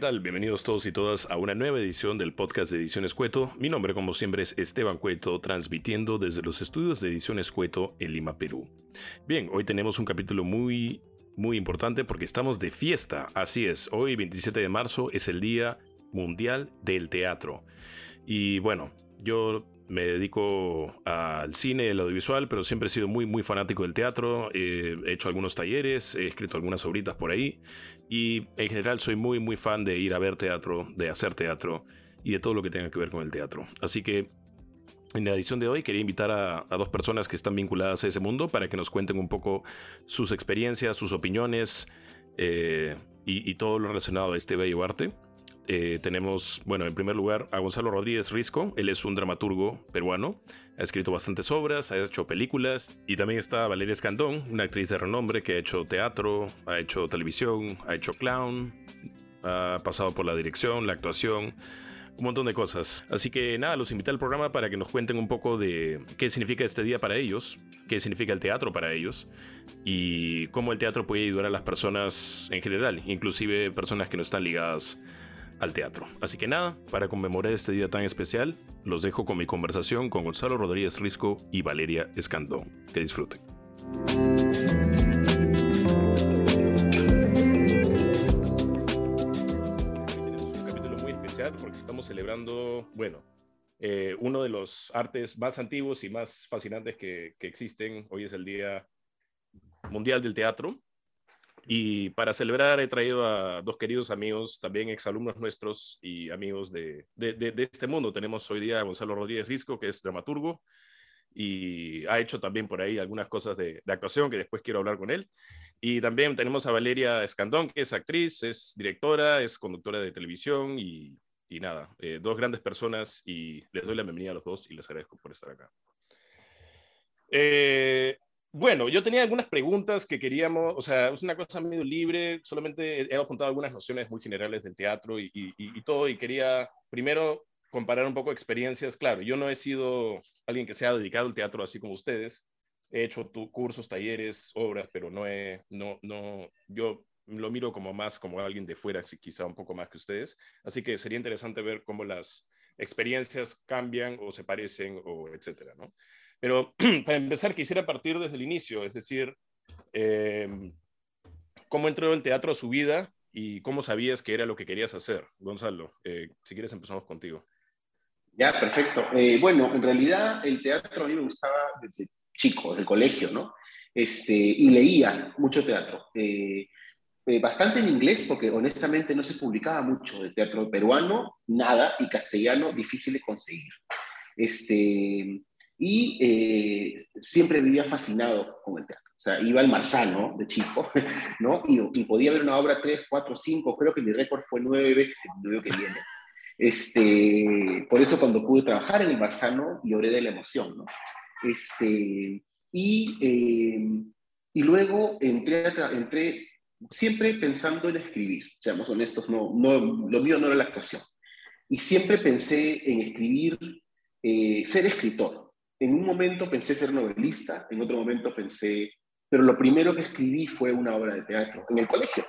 Hola, hola, ¿qué tal? Bienvenidos todos y todas a una nueva edición del podcast de Ediciones Cueto. Mi nombre, como siempre, es Esteban Cueto, transmitiendo desde los estudios de Ediciones Cueto en Lima, Perú. Bien, hoy tenemos un capítulo muy, muy importante porque estamos de fiesta. Así es, hoy, 27 de marzo, es el Día Mundial del Teatro. Y bueno, yo me dedico al cine, al audiovisual, pero siempre he sido muy, muy fanático del teatro. he hecho algunos talleres, he escrito algunas obritas por ahí. Y en general soy muy, muy fan de ir a ver teatro, de hacer teatro y de todo lo que tenga que ver con el teatro. Así que en la edición de hoy quería invitar a, dos personas que están vinculadas a ese mundo para que nos cuenten un poco sus experiencias, sus opiniones eh, y todo lo relacionado a este bello arte. Eh, tenemos, bueno, en primer lugar a Gonzalo Rodríguez Risco. Él es un dramaturgo peruano. Ha escrito bastantes obras, ha hecho películas. Y también está Valeria Escandón, una actriz de renombre que ha hecho teatro, ha hecho televisión, ha hecho clown, ha pasado por la dirección, la actuación un montón de cosas. Así que nada, los invité al programa para que nos cuenten un poco de qué significa este día para ellos, qué significa el teatro para ellos y cómo el teatro puede ayudar a las personas en general, inclusive personas que no están ligadas al teatro. Así que nada, para conmemorar este día tan especial, los dejo con mi conversación con Gonzalo Rodríguez Risco y Valeria Escandón. Que disfruten. un capítulo muy especial porque estamos celebrando, bueno, eh, uno de los artes más antiguos y más fascinantes que existen. Hoy es el Día Mundial del Teatro y para celebrar he traído a dos queridos amigos, también exalumnos nuestros y amigos de, de, de, este mundo. Tenemos hoy día a Gonzalo Rodríguez Risco, que es dramaturgo y ha hecho también por ahí algunas cosas de, actuación que después quiero hablar con él. Y también tenemos a Valeria Escandón, que es actriz, es directora, es conductora de televisión y, y nada, eh, dos grandes personas y les doy la bienvenida a los dos y les agradezco por estar acá. Eh, bueno, yo tenía algunas preguntas que queríamos, o sea, es una cosa medio libre, solamente he apuntado algunas nociones muy generales del teatro y, y, todo, y quería primero comparar un poco experiencias. Claro, yo no he sido alguien que se ha dedicado al teatro así como ustedes, he hecho cursos, talleres, obras, pero no he, no, no, yo lo miro como más como alguien de fuera, quizá un poco más que ustedes, así que sería interesante ver cómo las experiencias cambian o se parecen o etcétera, ¿no? Pero para empezar, quisiera partir desde el inicio, es decir, em, cómo entró el teatro a su vida y cómo sabías que era lo que querías hacer. Gonzalo, eh, si quieres empezamos contigo. Ya, perfecto. Eh, bueno, en realidad el teatro a mí me gustaba desde chico, del colegio, ¿no? Este, y leía mucho teatro. Eh, bastante en inglés, porque honestamente no se publicaba mucho de teatro peruano, nada, y castellano difícil de conseguir. Este, y eh, siempre vivía fascinado con el teatro. O sea, iba al Marzano de chico, ¿no? Y, podía ver una obra tres, cuatro, cinco, creo que mi récord fue nueve veces el video que viene. Este, por eso cuando pude trabajar en el Marzano lloré de la emoción, ¿no? Este, y, eh, y luego entré, entré siempre pensando en escribir, seamos honestos, no, no, lo mío no era la actuación. Y siempre pensé en escribir, eh, ser escritor, en un momento pensé ser novelista, en otro momento pensé, pero lo primero que escribí fue una obra de teatro en el colegio.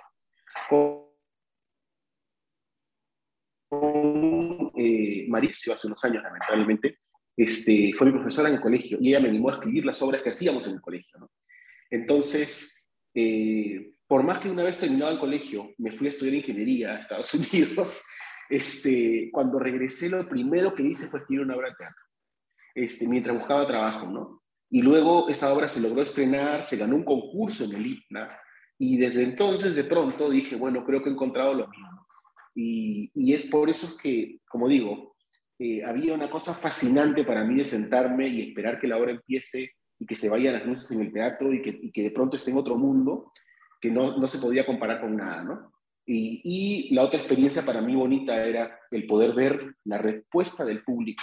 Con, eh, Maricio, hace unos años lamentablemente, este, fue mi profesora en el colegio y ella me animó a escribir las obras que hacíamos en el colegio. Entonces, eh, por más que una vez terminado el colegio, me fui a estudiar ingeniería a Estados Unidos, este, cuando regresé lo primero que hice fue escribir una obra de teatro. Este, mientras buscaba trabajo, ¿no? Y luego esa obra se logró estrenar, se ganó un concurso en el IPNA, y desde entonces de pronto dije, bueno, creo que he encontrado lo mismo. Y, y es por eso que, como digo, eh, había una cosa fascinante para mí de sentarme y esperar que la obra empiece y que se vayan las luces en el teatro y que, de pronto esté en otro mundo que no, no se podía comparar con nada, ¿no? Y, la otra experiencia para mí bonita era el poder ver la respuesta del público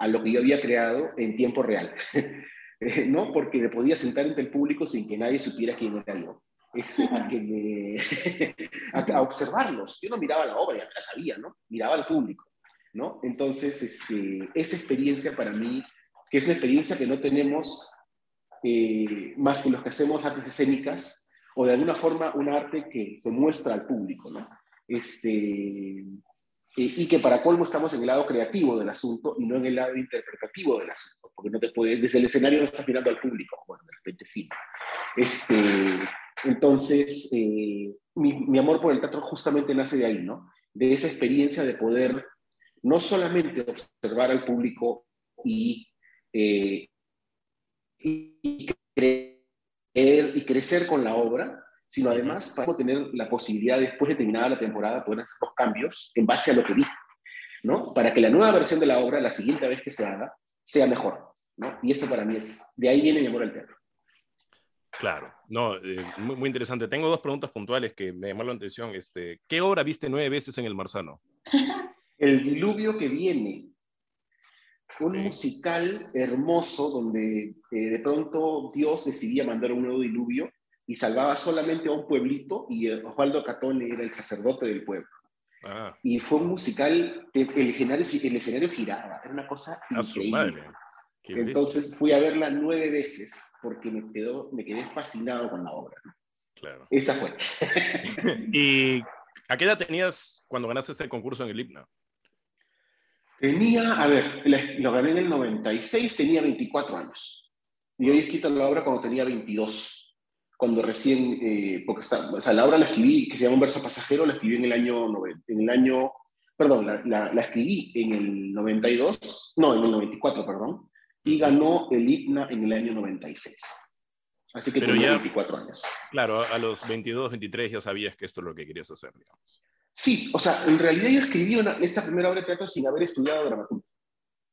a lo que yo había creado en tiempo real, ¿no? Porque me podía sentar entre el público sin que nadie supiera quién era yo. Este, a, que me, a, observarlos. Yo no miraba la obra, ya la sabía, ¿no? Miraba al público, ¿no? Entonces, este, esa experiencia para mí, que es una experiencia que no tenemos eh, más que los que hacemos artes escénicas, o de alguna forma un arte que se muestra al público, ¿no? Este, y que para colmo estamos en el lado creativo del asunto y no en el lado interpretativo del asunto, porque no te puedes, desde el escenario no estás mirando al público, bueno, de repente sí. Este, entonces, eh, mi, amor por el teatro justamente nace de ahí, ¿no? De esa experiencia de poder no solamente observar al público y, eh, creer, y crecer con la obra, sino además para tener la posibilidad, después de terminada la temporada, poder hacer los cambios en base a lo que vi, ¿no? Para que la nueva versión de la obra, la siguiente vez que se haga, sea mejor, ¿no? Y eso para mí es, de ahí viene mi amor al teatro. Claro, no, eh, muy, muy, interesante. Tengo dos preguntas puntuales que me llamaron la atención. Este, ¿Qué obra viste nueve veces en El Marzano? El diluvio que viene. Un musical hermoso donde eh, de pronto Dios decidía mandar un nuevo diluvio y salvaba solamente a un pueblito y Osvaldo Catone era el sacerdote del pueblo. Ah. Y fue un musical, el escenario, el escenario giraba, era una cosa increíble. Entonces fui a verla nueve veces porque me, quedó, me quedé fascinado con la obra. Claro. Esa fue. ¿Y a qué edad tenías cuando ganaste este concurso en el himno? Tenía, a ver, lo gané en el 96, tenía 24 años. Y había escrito la obra cuando tenía 22, cuando recién, eh, porque está, o sea, la obra la escribí, que se llama Un verso pasajero, la escribí en el año, en el año perdón, la, la, escribí en el 92, no, en el 94, perdón, y ganó el IPNA en el año 96. Así que tenía 24 años. Claro, a los 22, 23 ya sabías que esto es lo que querías hacer, digamos. Sí, o sea, en realidad yo escribí esta primera obra de teatro sin haber estudiado dramaturgia.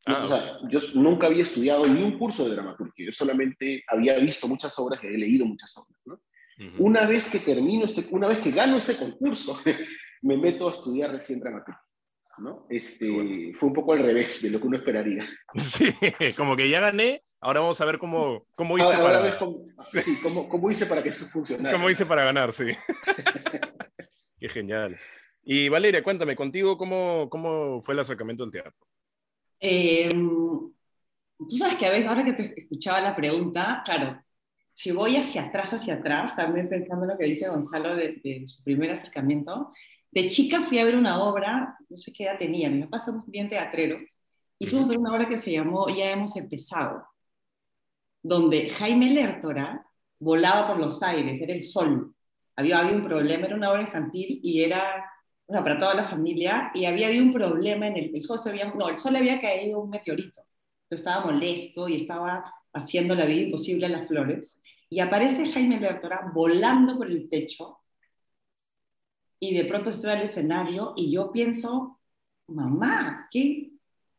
Ah, o sea, yo nunca había estudiado ni un curso de dramaturgia, yo solamente había visto muchas obras y había leído muchas obras. ¿no? Una vez que termino, este, una vez que gano este concurso, me meto a estudiar recién dramaturgia. ¿no? Este, Fue un poco al revés de lo que uno esperaría. Sí, como que ya gané, ahora vamos a ver cómo, cómo hice para... Cómo, sí, cómo, cómo, hice para que eso funcionara. Cómo hice para ganar, sí. Qué genial. Y Valeria, cuéntame, contigo, ¿cómo, cómo fue el acercamiento al teatro? Eh, tú sabes que a veces, ahora que te escuchaba la pregunta, claro, si voy hacia atrás, hacia atrás, también pensando en lo que dice Gonzalo de, de, su primer acercamiento, de chica fui a ver una obra, no sé qué edad tenía, mi papá somos bien teatreros, y fuimos a ver una obra que se llamó Ya hemos empezado, donde Jaime Lertora volaba por los aires, era el sol. Había habido un problema, era una obra infantil y era o sea, para toda la familia, y había habido un problema en el, el sol, se había, no, el sol le había caído un meteorito, estaba molesto y estaba haciendo la vida imposible a las flores, y aparece Jaime Lertora volando por el techo, y de pronto estoy al escenario, y yo pienso, mamá, ¿qué,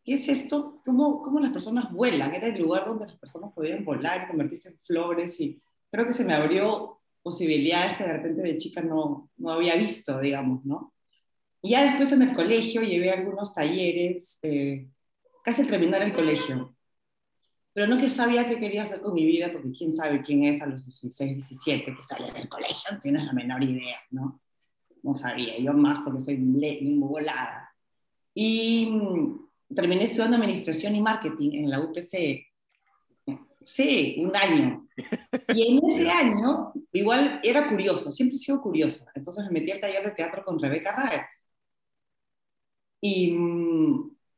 qué es esto? ¿Cómo, ¿Cómo las personas vuelan? Era el lugar donde las personas podían volar convertirse en flores, y creo que se me abrió posibilidades que de repente de chica no, no había visto, digamos, ¿no? Y ya después en el colegio llevé algunos talleres, eh, casi al terminar el colegio. Pero no que sabía qué quería hacer con mi vida, porque quién sabe quién es a los 16, 17 que sale del colegio, no tienes la menor idea, ¿no? No sabía, yo más porque soy muy volada. Y mm, terminé estudiando administración y marketing en la UPC. Sí, un año. Y en ese año, igual era curioso, siempre he sido curiosa. Entonces me metí al taller de teatro con Rebeca Raez y,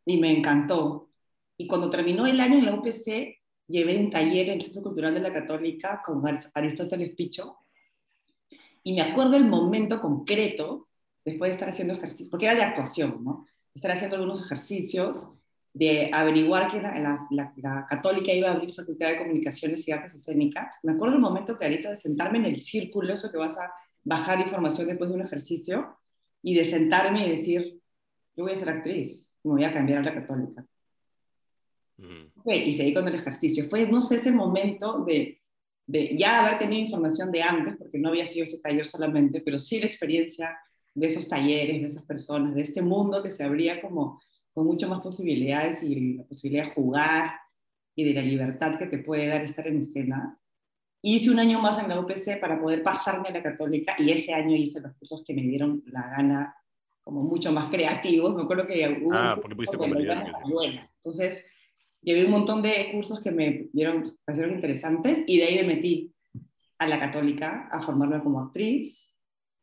y me encantó. Y cuando terminó el año en la UPC, llevé un taller en el Centro Cultural de la Católica con Aristóteles Picho. Y me acuerdo el momento concreto, después de estar haciendo ejercicios, porque era de actuación, ¿no? Estar haciendo algunos ejercicios, de averiguar que la, la, la, Católica iba a abrir Facultad de Comunicaciones y Artes Escénicas. Me acuerdo el momento clarito de sentarme en el círculo, eso que vas a bajar información después de un ejercicio, y de sentarme y decir, yo voy a ser actriz, me voy a cambiar a la católica. y seguí con el ejercicio. Fue, no sé, ese momento de, de ya haber tenido información de antes, porque no había sido ese taller solamente, pero sí la experiencia de esos talleres, de esas personas, de este mundo que se abría como con muchas más posibilidades y la posibilidad de jugar y de la libertad que te puede dar estar en escena. Hice un año más en la UPC para poder pasarme a la católica y ese año hice los cursos que me dieron la gana como mucho más creativos. Me acuerdo que hubo ah, porque pudiste Entonces, llevé un montón de cursos que me dieron, parecieron interesantes y de ahí me metí a la católica a formarme como actriz.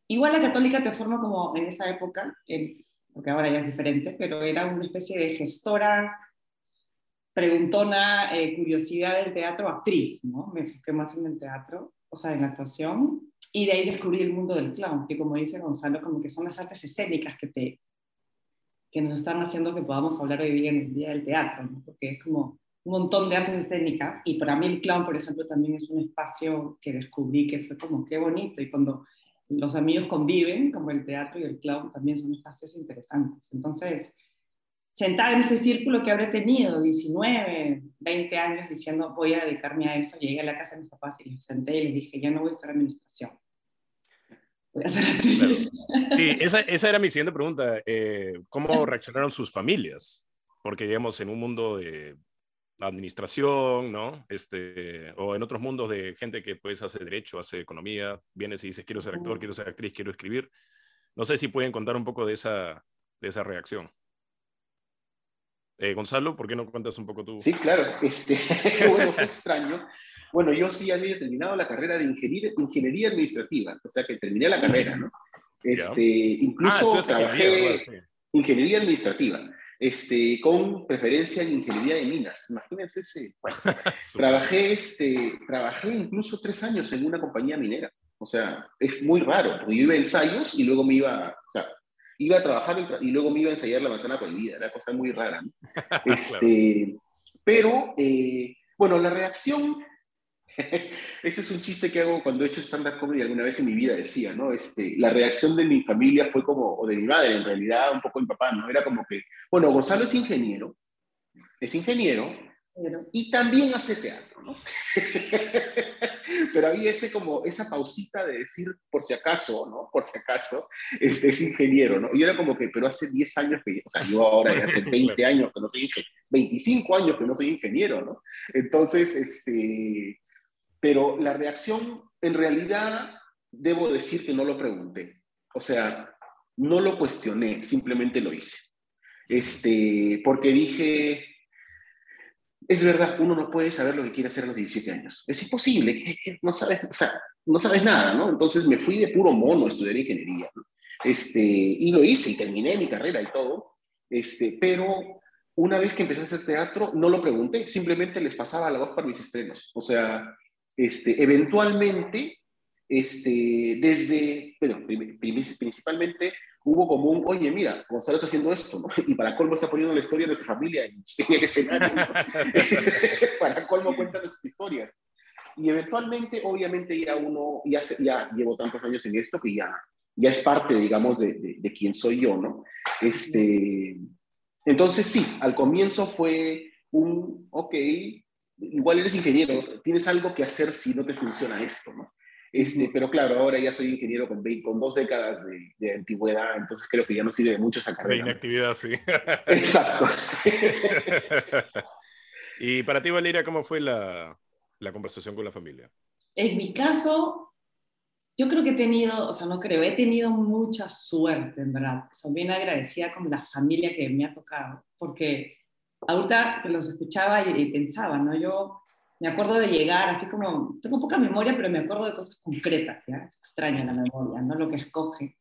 igual la católica te forma como en esa época, porque ahora ya es diferente, pero era una especie de gestora, preguntona, eh, curiosidad del teatro, actriz, ¿no? Me enfoqué más en el teatro, o sea, en la actuación, y de ahí descubrí el mundo del clown, que como dice Gonzalo, como que son las artes escénicas que, te, que nos están haciendo que podamos hablar hoy día en el Día del Teatro, ¿no? porque es como un montón de artes escénicas, y para mí el clown, por ejemplo, también es un espacio que descubrí que fue como qué bonito, y cuando los amigos conviven, como el teatro y el clown, también son espacios interesantes. Entonces, sentada en ese círculo que habré tenido, 19, 20 años, diciendo voy a dedicarme a eso, llegué a la casa de mis papás y les senté y les dije, ya no voy a estar en administración. Voy a ser actriz. Sí, esa, esa, era mi siguiente pregunta. Eh, ¿Cómo reaccionaron sus familias? Porque, digamos, en un mundo de administración, ¿no? Este, o en otros mundos de gente que pues hace derecho, hace economía, vienes y dices quiero ser actor, quiero ser actriz, quiero escribir. No sé si pueden contar un poco de esa, de esa reacción. Eh, Gonzalo, ¿por qué no cuentas un poco tú? Sí, claro. Este, bueno, fue extraño. Bueno, yo sí había terminado la carrera de ingeniería, ingeniería administrativa, o sea que terminé la carrera, ¿no? Este, incluso ah, trabajé ingeniería administrativa este, con preferencia en ingeniería de minas. Imagínense ese. Bueno, trabajé, este, trabajé incluso tres años en una compañía minera. O sea, es muy raro, porque yo iba a ensayos y luego me iba, o sea, iba a trabajar y luego me iba a ensayar la manzana prohibida, era cosa muy rara. Este, pero, eh, bueno, la reacción ese es un chiste que hago cuando he hecho stand-up comedy alguna vez en mi vida, decía, ¿no? Este, la reacción de mi familia fue como, o de mi madre en realidad, un poco mi papá, ¿no? Era como que, bueno, Gonzalo es ingeniero, es ingeniero, y también hace teatro, ¿no? Pero había ese como, esa pausita de decir, por si acaso, ¿no? Por si acaso, este, es ingeniero, ¿no? Y era como que, pero hace 10 años que, o sea, yo ahora hace 20 años que no soy ingeniero, 25 años que no soy ingeniero, ¿no? Entonces, este pero la reacción, en realidad, debo decir que no lo pregunté. O sea, no lo cuestioné, simplemente lo hice. Este, porque dije, es verdad, uno no puede saber lo que quiere hacer a los 17 años. Es imposible, no sabes, o sea, no sabes nada, ¿no? Entonces me fui de puro mono a estudiar ingeniería. Este, y lo hice y terminé mi carrera y todo. Este, pero una vez que empecé a hacer teatro, no lo pregunté, simplemente les pasaba la voz para mis estrenos. O sea, este, eventualmente, este, desde, bueno, principalmente hubo como un, oye, mira, Gonzalo está haciendo esto, ¿no? Y para colmo está poniendo la historia de nuestra familia en, el escenario, para colmo cuenta nuestra historia. Y eventualmente, obviamente, ya uno, ya, ya llevo tantos años en esto que ya, ya es parte, digamos, de, de, de quién soy yo, ¿no? Este, entonces, sí, al comienzo fue un, ok, igual eres ingeniero, tienes algo que hacer si no te funciona esto, ¿no? Este, pero claro, ahora ya soy ingeniero con, con dos décadas de, antigüedad, entonces creo que ya no sirve de mucho esa carrera. De inactividad, sí. Exacto. y para ti, Valeria, ¿cómo fue la, la conversación con la familia? En mi caso, yo creo que he tenido, o sea, no creo, he tenido mucha suerte, en verdad. Soy bien agradecida con la familia que me ha tocado, porque ahorita que los escuchaba y, pensaba, ¿no? Yo me acuerdo de llegar, así como, tengo poca memoria, pero me acuerdo de cosas concretas, ¿ya? Es extraña la memoria, ¿no? Lo que escoge.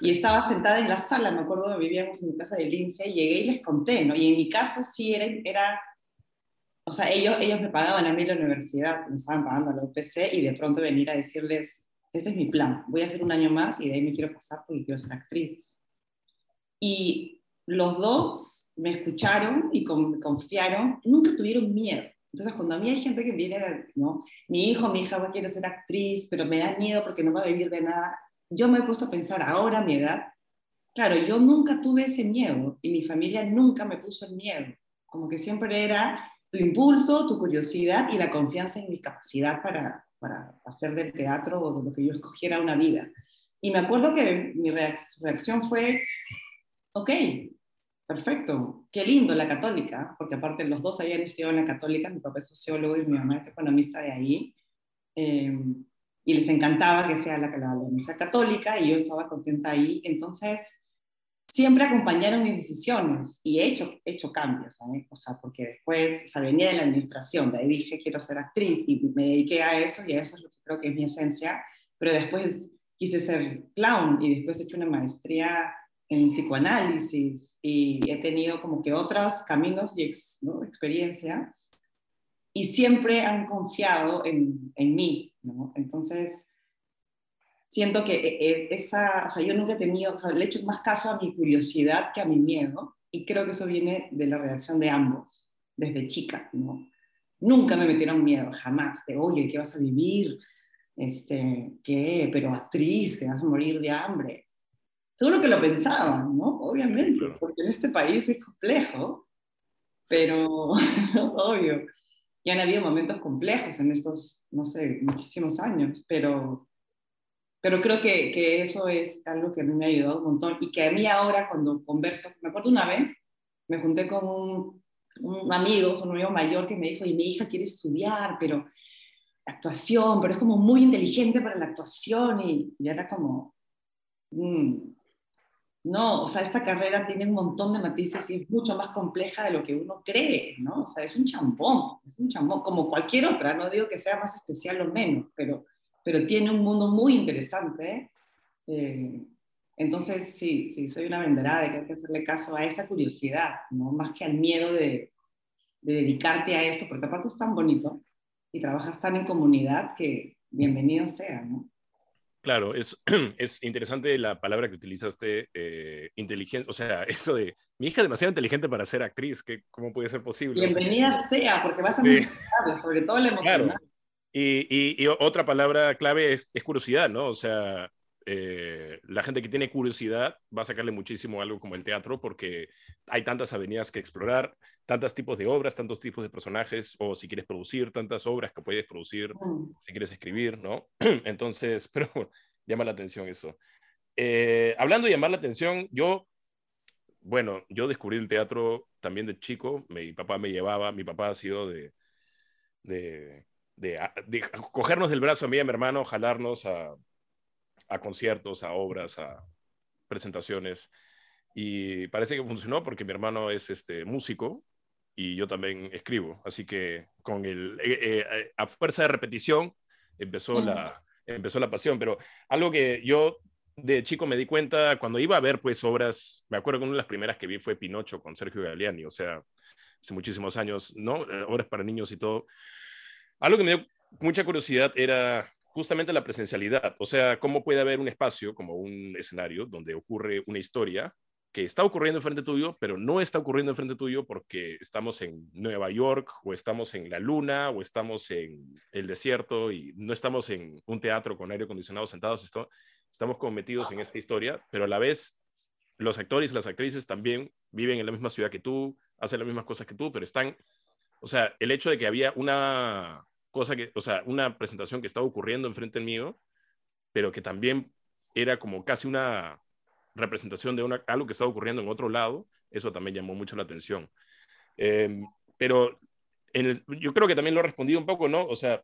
Y estaba sentada en la sala, me acuerdo, vivíamos en mi casa de Lince, y llegué y les conté, ¿no? Y en mi caso sí era, era o sea, ellos, ellos me pagaban a mí la universidad, me estaban pagando la UPC, y de pronto venir a decirles, este es mi plan, voy a hacer un año más y de ahí me quiero pasar porque quiero ser actriz. Y los dos me escucharon y confiaron, nunca tuvieron miedo. Entonces, cuando a mí hay gente que viene, ¿no? Mi hijo, mi hija va quiere ser actriz, pero me da miedo porque no va a vivir de nada. Yo me he puesto a pensar, ahora a mi edad, claro, yo nunca tuve ese miedo y mi familia nunca me puso el miedo. Como que siempre era tu impulso, tu curiosidad y la confianza en mi capacidad para, para hacer del teatro o de lo que yo escogiera una vida. Y me acuerdo que mi reacción fue, ok, Perfecto, qué lindo la católica, porque aparte los dos habían estudiado en la católica, mi papá es sociólogo y mi mamá es economista de ahí, em, y les encantaba que sea la, la, universidad católica y yo estaba contenta ahí, entonces siempre acompañaron mis decisiones y he hecho, hecho cambios, o sea, porque después, o sea, venía de la administración, de ahí dije quiero ser actriz y me dediqué a eso y a eso es lo que creo que es mi esencia, pero después quise ser clown y después he hecho una maestría en psicoanálisis y he tenido como que otros caminos y experiencias y siempre han confiado en, en mí, ¿no? Entonces, siento que eh, eh, esa, o sea, yo nunca he tenido, o sea, le he hecho más caso a mi curiosidad que a mi miedo y creo que eso viene de la reacción de ambos, desde chica, ¿no? Nunca me metieron miedo, jamás, de, oye, ¿qué vas a vivir? Este, ¿Qué? Pero actriz, que vas a morir de hambre. Seguro que lo pensaban, ¿no? Obviamente, porque en este país es complejo, pero obvio. Y han habido momentos complejos en estos, no sé, muchísimos años, pero pero creo que, que, eso es algo que a mí me ha ayudado un montón y que a mí ahora cuando converso, me acuerdo una vez, me junté con un, un amigo, un amigo mayor que me dijo, y mi hija quiere estudiar, pero actuación, pero es como muy inteligente para la actuación y, y era como, mm, no, o sea, esta carrera tiene un montón de matices y es mucho más compleja de lo que uno cree, ¿no? O sea, es un chambón, es un chambón, como cualquier otra, no digo que sea más especial o menos, pero pero tiene un mundo muy interesante. Eh, entonces, sí, sí, soy una venderada de que hay que hacerle caso a esa curiosidad, ¿no? más que al miedo de, de dedicarte a esto, porque aparte es tan bonito y trabajas tan en comunidad que bienvenido sea, ¿no? Claro, es, es interesante la palabra que utilizaste, eh, inteligente, o sea, eso de, mi hija es demasiado inteligente para ser actriz, que, ¿cómo puede ser posible? Bienvenida sea, porque vas a sí. sobre todo la emocional. Claro. Y, y, otra palabra clave es, es, curiosidad, ¿no? O sea, eh, la gente que tiene curiosidad va a sacarle muchísimo algo como el teatro porque hay tantas avenidas que explorar, tantos tipos de obras, tantos tipos de personajes, o si quieres producir, tantas obras que puedes producir, mm. si quieres escribir, ¿no? Entonces, pero llama la atención eso. Eh, hablando de llamar la atención, yo, bueno, yo descubrí el teatro también de chico, mi papá me llevaba, mi papá ha sido de, de de, de, cogernos del brazo a mí y a mi hermano, jalarnos a, a, conciertos, a obras, a presentaciones. Y parece que funcionó porque mi hermano es este, músico y yo también escribo. Así que con el, eh, eh, a fuerza de repetición empezó, la, empezó la pasión. Pero algo que yo de chico me di cuenta cuando iba a ver pues obras, me acuerdo que una de las primeras que vi fue Pinocho con Sergio Galeani, o sea, hace muchísimos años, ¿no? Eh, obras para niños y todo. Algo que me dio mucha curiosidad era justamente la presencialidad, o sea, cómo puede haber un espacio como un escenario donde ocurre una historia que está ocurriendo enfrente tuyo, pero no está ocurriendo enfrente tuyo porque estamos en Nueva York o estamos en la luna o estamos en el desierto y no estamos en un teatro con aire acondicionado sentados, estamos como metidos en esta historia, pero a la vez los actores y las actrices también viven en la misma ciudad que tú, hacen las mismas cosas que tú, pero están, o sea, el hecho de que había una cosa que, o sea, una presentación que estaba ocurriendo enfrente mío, pero que también era como casi una representación de una, algo que estaba ocurriendo en otro lado, eso también llamó mucho la atención. Eh, pero en el, yo creo que también lo he respondido un poco, ¿no? O sea,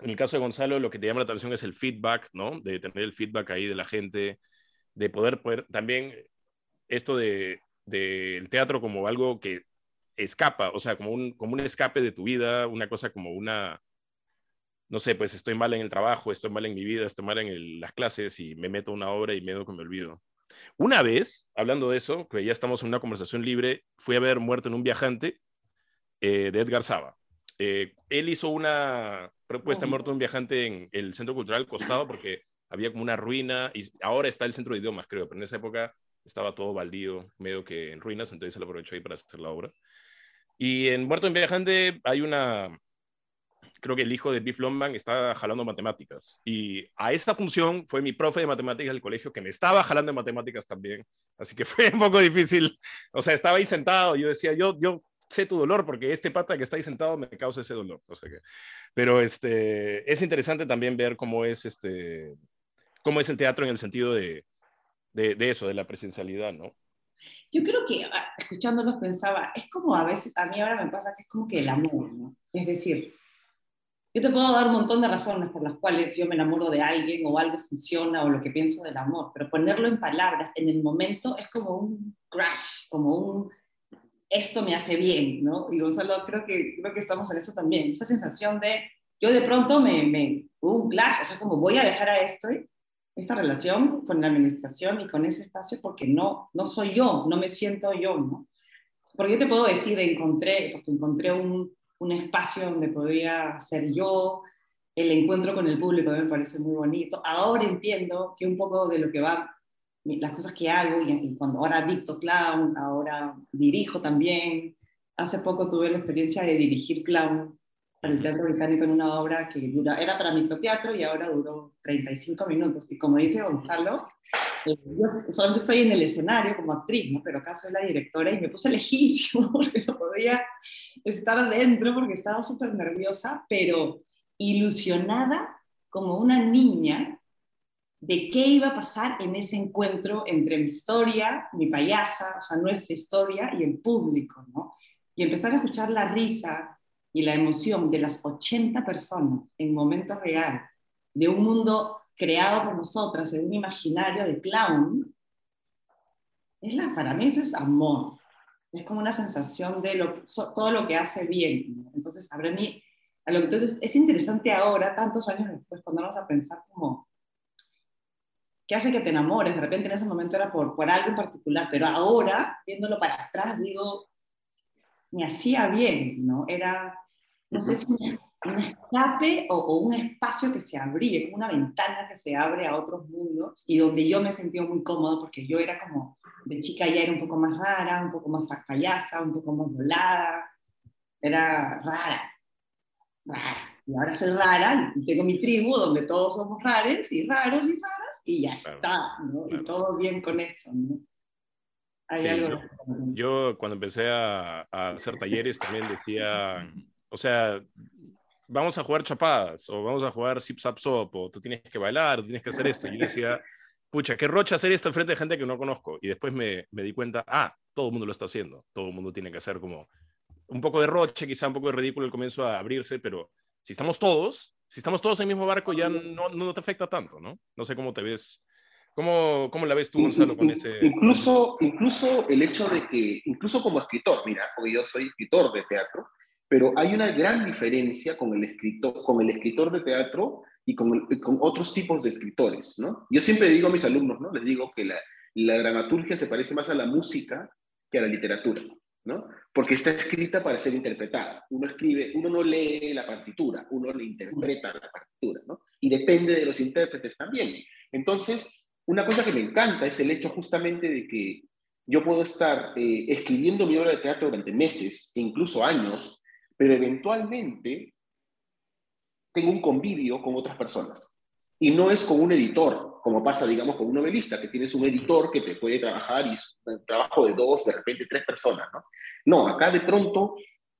en el caso de Gonzalo, lo que te llama la atención es el feedback, ¿no? De tener el feedback ahí de la gente, de poder, poder también esto de del teatro como algo que escapa, o sea, como un, como un escape de tu vida, una cosa como una, no sé, pues estoy mal en el trabajo, estoy mal en mi vida, estoy mal en el, las clases y me meto a una obra y me que me olvido. Una vez, hablando de eso, que ya estamos en una conversación libre, fui a ver Muerto en un viajante eh, de Edgar Saba. Eh, él hizo una propuesta oh. Muerto en un viajante en el Centro Cultural Costado porque había como una ruina y ahora está el Centro de Idiomas, creo, pero en esa época estaba todo baldío, medio que en ruinas, entonces se lo aprovechó ahí para hacer la obra. Y en Muerto en Viajante hay una, creo que el hijo de Biff Longman está jalando matemáticas. Y a esta función fue mi profe de matemáticas del colegio que me estaba jalando en matemáticas también. Así que fue un poco difícil. O sea, estaba ahí sentado. Yo decía, yo, yo sé tu dolor porque este pata que está ahí sentado me causa ese dolor. O sea que, pero este, es interesante también ver cómo es, este, cómo es el teatro en el sentido de, de, de eso, de la presencialidad, ¿no? Yo creo que ah, escuchándolos pensaba, es como a veces, a mí ahora me pasa que es como que el amor, ¿no? Es decir, yo te puedo dar un montón de razones por las cuales yo me enamoro de alguien o algo funciona o lo que pienso del amor, pero ponerlo en palabras en el momento es como un crash, como un esto me hace bien, ¿no? Y Gonzalo, creo que, creo que estamos en eso también, esa sensación de yo de pronto me, me un clash, o sea, como voy a dejar a esto esta relación con la administración y con ese espacio porque no, no soy yo, no me siento yo, ¿no? Porque yo te puedo decir, encontré, porque encontré un, un espacio donde podía ser yo, el encuentro con el público me parece muy bonito. Ahora entiendo que un poco de lo que va, las cosas que hago, y, cuando ahora dicto clown, ahora dirijo también. Hace poco tuve la experiencia de dirigir clown para el Teatro Británico en una obra que dura, era para microteatro y ahora duró 35 minutos. Y como dice Gonzalo, eh, yo solamente estoy en el escenario como actriz, ¿no? pero acá soy la directora y me puse lejísimo porque no podía estar adentro porque estaba súper nerviosa, pero ilusionada como una niña de qué iba a pasar en ese encuentro entre mi historia, mi payasa, o sea, nuestra historia y el público, ¿no? Y empezar a escuchar la risa y la emoción de las 80 personas en momento real, de un mundo creado por nosotras, en un imaginario de clown, es la, para mí eso es amor. Es como una sensación de lo, todo lo que hace bien. Entonces, para mí, a lo que entonces es interesante ahora, tantos años después, vamos a pensar como, ¿qué hace que te enamores? De repente en ese momento era por, por algo en particular, pero ahora, viéndolo para atrás, digo, me hacía bien, ¿no? Era, no sé si un, escape o, un espacio que se abría, como una ventana que se abre a otros mundos y donde yo me sentí muy cómodo porque yo era como, de chica ya era un poco más rara, un poco más payasa, un poco más volada, era rara y ahora soy rara y tengo mi tribu donde todos somos rares y raros y raras y ya está, ¿no? Y todo bien con eso, ¿no? Hay algo... yo, cuando empecé a, hacer talleres también decía, o sea, vamos a jugar chapadas o vamos a jugar zip zap sop o tú tienes que bailar, tienes que hacer esto. Y yo decía, pucha, qué rocha hacer esto frente de gente que no conozco. Y después me, me di cuenta, ah, todo el mundo lo está haciendo, todo el mundo tiene que hacer como un poco de roche, quizá un poco de ridículo el comienzo a abrirse, pero si estamos todos, si estamos todos en el mismo barco, ya no, no te afecta tanto, ¿no? No sé cómo te ves. ¿Cómo, cómo la ves tú, Gonzalo, con ese...? Incluso, incluso el hecho de que, incluso como escritor, mira, porque yo soy escritor de teatro, pero hay una gran diferencia con el escritor, con el escritor de teatro y con, con otros tipos de escritores, ¿no? Yo siempre digo a mis alumnos, ¿no? Les digo que la, la dramaturgia se parece más a la música que a la literatura. ¿no? Porque está escrita para ser interpretada. Uno escribe, uno no lee la partitura, uno le interpreta la partitura, ¿no? Y depende de los intérpretes también. Entonces, una cosa que me encanta es el hecho justamente de que yo puedo estar eh, escribiendo mi obra de teatro durante meses e incluso años, pero eventualmente tengo un convivio con otras personas. Y no es con un editor, como pasa, digamos, con un novelista, que tienes un editor que te puede trabajar y es un trabajo de dos, de repente tres personas, ¿no? No, acá de pronto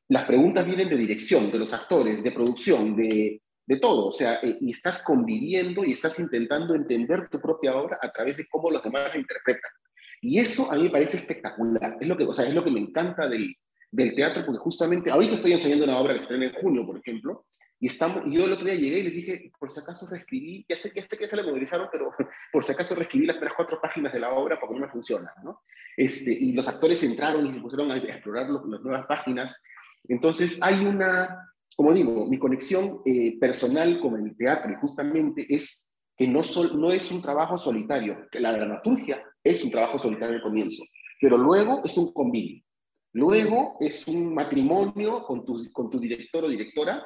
las preguntas vienen de dirección, de los actores, de producción, de, de todo, o sea, eh, y estás conviviendo y estás intentando entender tu propia obra a través de cómo los demás la interpretan. Y eso a mí me parece espectacular, es lo que, o sea, es lo que me encanta del, del teatro, porque justamente ahorita estoy enseñando una obra que estrena en junio, por ejemplo, y estamos, yo el otro día llegué y les dije, por si acaso reescribí, ya sé que este que se le movilizaron, pero por si acaso reescribí las primeras cuatro páginas de la obra porque no me funciona, ¿no? Este, y los actores entraron y se pusieron a explorar las nuevas páginas. Entonces hay una, como digo, mi conexión eh, personal con el teatro y justamente es que no, sol, no es un trabajo solitario, que la dramaturgia es un trabajo solitario al comienzo, pero luego es un convivio. Luego es un matrimonio con tu, con tu director o directora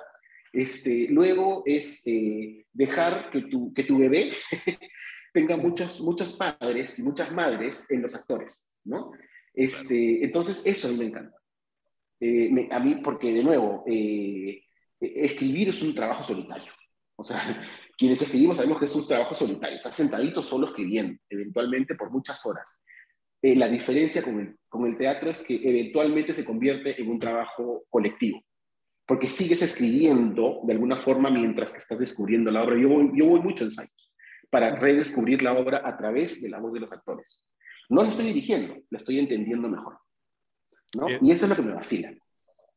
este, luego es eh, dejar que tu, que tu bebé tenga muchos, muchos padres y muchas madres en los actores, ¿no? Este, entonces, eso a mí me encanta. Eh, a mí, porque de nuevo, eh, escribir es un trabajo solitario. O sea, quienes escribimos sabemos que es un trabajo solitario. Estás sentadito solo escribiendo, eventualmente por muchas horas. La diferencia con el, con el teatro es que eventualmente se convierte en un trabajo colectivo porque sigues escribiendo de alguna forma mientras que estás descubriendo la obra. Yo voy, yo voy mucho ensayos para redescubrir la obra a través de la voz de los actores. No la estoy dirigiendo, la estoy entendiendo mejor. ¿no? Y eso es lo que me vacila.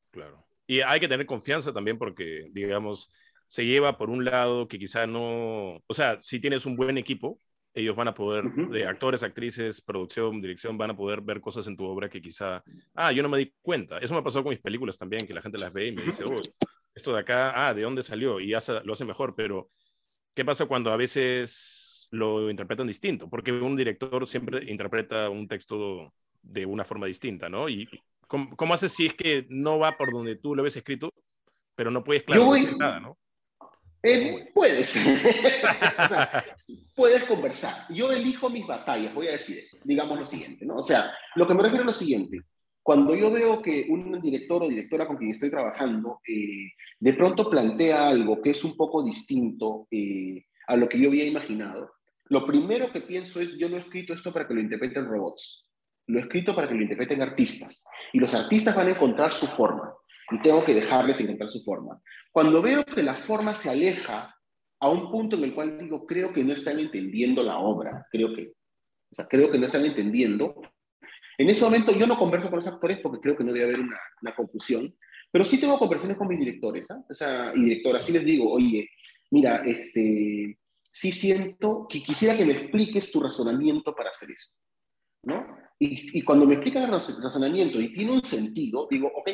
Claro. Y hay que tener confianza también porque, digamos, se lleva por un lado que quizá no, o sea, si tienes un buen equipo, ellos van a poder, de actores, actrices, producción, dirección, van a poder ver cosas en tu obra que quizá, ah, yo no me di cuenta. Eso me ha pasado con mis películas también, que la gente las ve y me dice, oh, esto de acá, ah, ¿de dónde salió? Y hace, lo hace mejor, pero ¿qué pasa cuando a veces lo interpretan distinto, porque un director siempre interpreta un texto de una forma distinta, ¿no? Y ¿cómo, cómo haces si es que no va por donde tú lo ves escrito, pero no puedes, claro, decir nada, ¿no? Eh, puedes. puedes conversar. Yo elijo mis batallas, voy a decir eso. Digamos lo siguiente, ¿no? O sea, lo que me refiero es lo siguiente. Cuando yo veo que un director o directora con quien estoy trabajando eh, de pronto plantea algo que es un poco distinto eh, a lo que yo había imaginado, lo primero que pienso es, yo no he escrito esto para que lo interpreten robots, lo he escrito para que lo interpreten artistas. Y los artistas van a encontrar su forma y tengo que dejarles encontrar su forma. Cuando veo que la forma se aleja a un punto en el cual digo, creo que no están entendiendo la obra, creo que, o sea, creo que no están entendiendo. En ese momento yo no converso con los actores porque creo que no debe haber una, una confusión, pero sí tengo conversaciones con mis directores ¿ah? o sea, y directoras, sí les digo, oye, mira, este, sí siento que quisiera que me expliques tu razonamiento para hacer esto, ¿no? Y, y cuando me explican el razonamiento y tiene un sentido, digo, ok,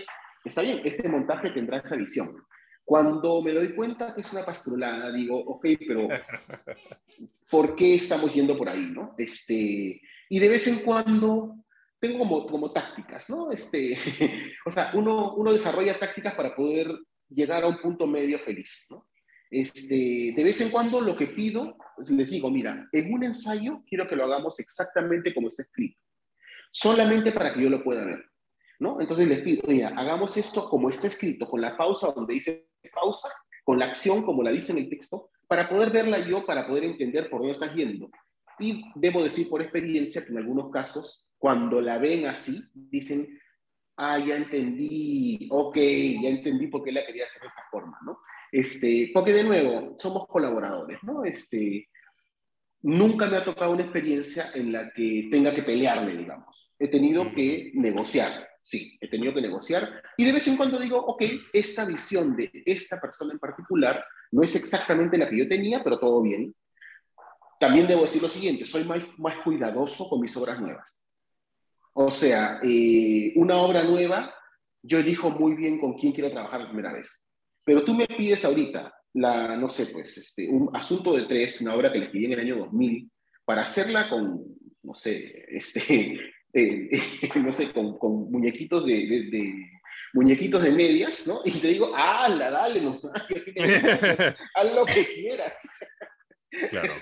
está bien, este montaje tendrá esa visión. Cuando me doy cuenta que es una pastrulada, digo, ok, pero ¿por qué estamos yendo por ahí, no? Este, y de vez en cuando tengo como, como tácticas, ¿no? Este, o sea, uno, uno desarrolla tácticas para poder llegar a un punto medio feliz, ¿no? Este, de vez en cuando lo que pido, les digo, mira, en un ensayo quiero que lo hagamos exactamente como está escrito, solamente para que yo lo pueda ver. ¿No? Entonces les pido, mira, hagamos esto como está escrito, con la pausa donde dice pausa, con la acción como la dice en el texto, para poder verla yo, para poder entender por dónde estás yendo. Y debo decir por experiencia que en algunos casos, cuando la ven así, dicen, ah, ya entendí, ok, ya entendí por qué la quería hacer de esta forma, ¿no? Este, porque de nuevo, somos colaboradores, ¿no? Este, nunca me ha tocado una experiencia en la que tenga que pelearme, digamos. He tenido que negociar. Sí, he tenido que negociar y de vez en cuando digo, ok, esta visión de esta persona en particular no es exactamente la que yo tenía, pero todo bien. También debo decir lo siguiente, soy más, más cuidadoso con mis obras nuevas. O sea, eh, una obra nueva, yo elijo muy bien con quién quiero trabajar la primera vez. Pero tú me pides ahorita, la, no sé, pues, este, un asunto de tres, una obra que le escribí en el año 2000, para hacerla con, no sé, este, eh, no sé, con, con muñequitos de, de, muñequitos de medias, ¿no? Y te digo, ¡ala, dale, no, haz lo que quieras. Claro.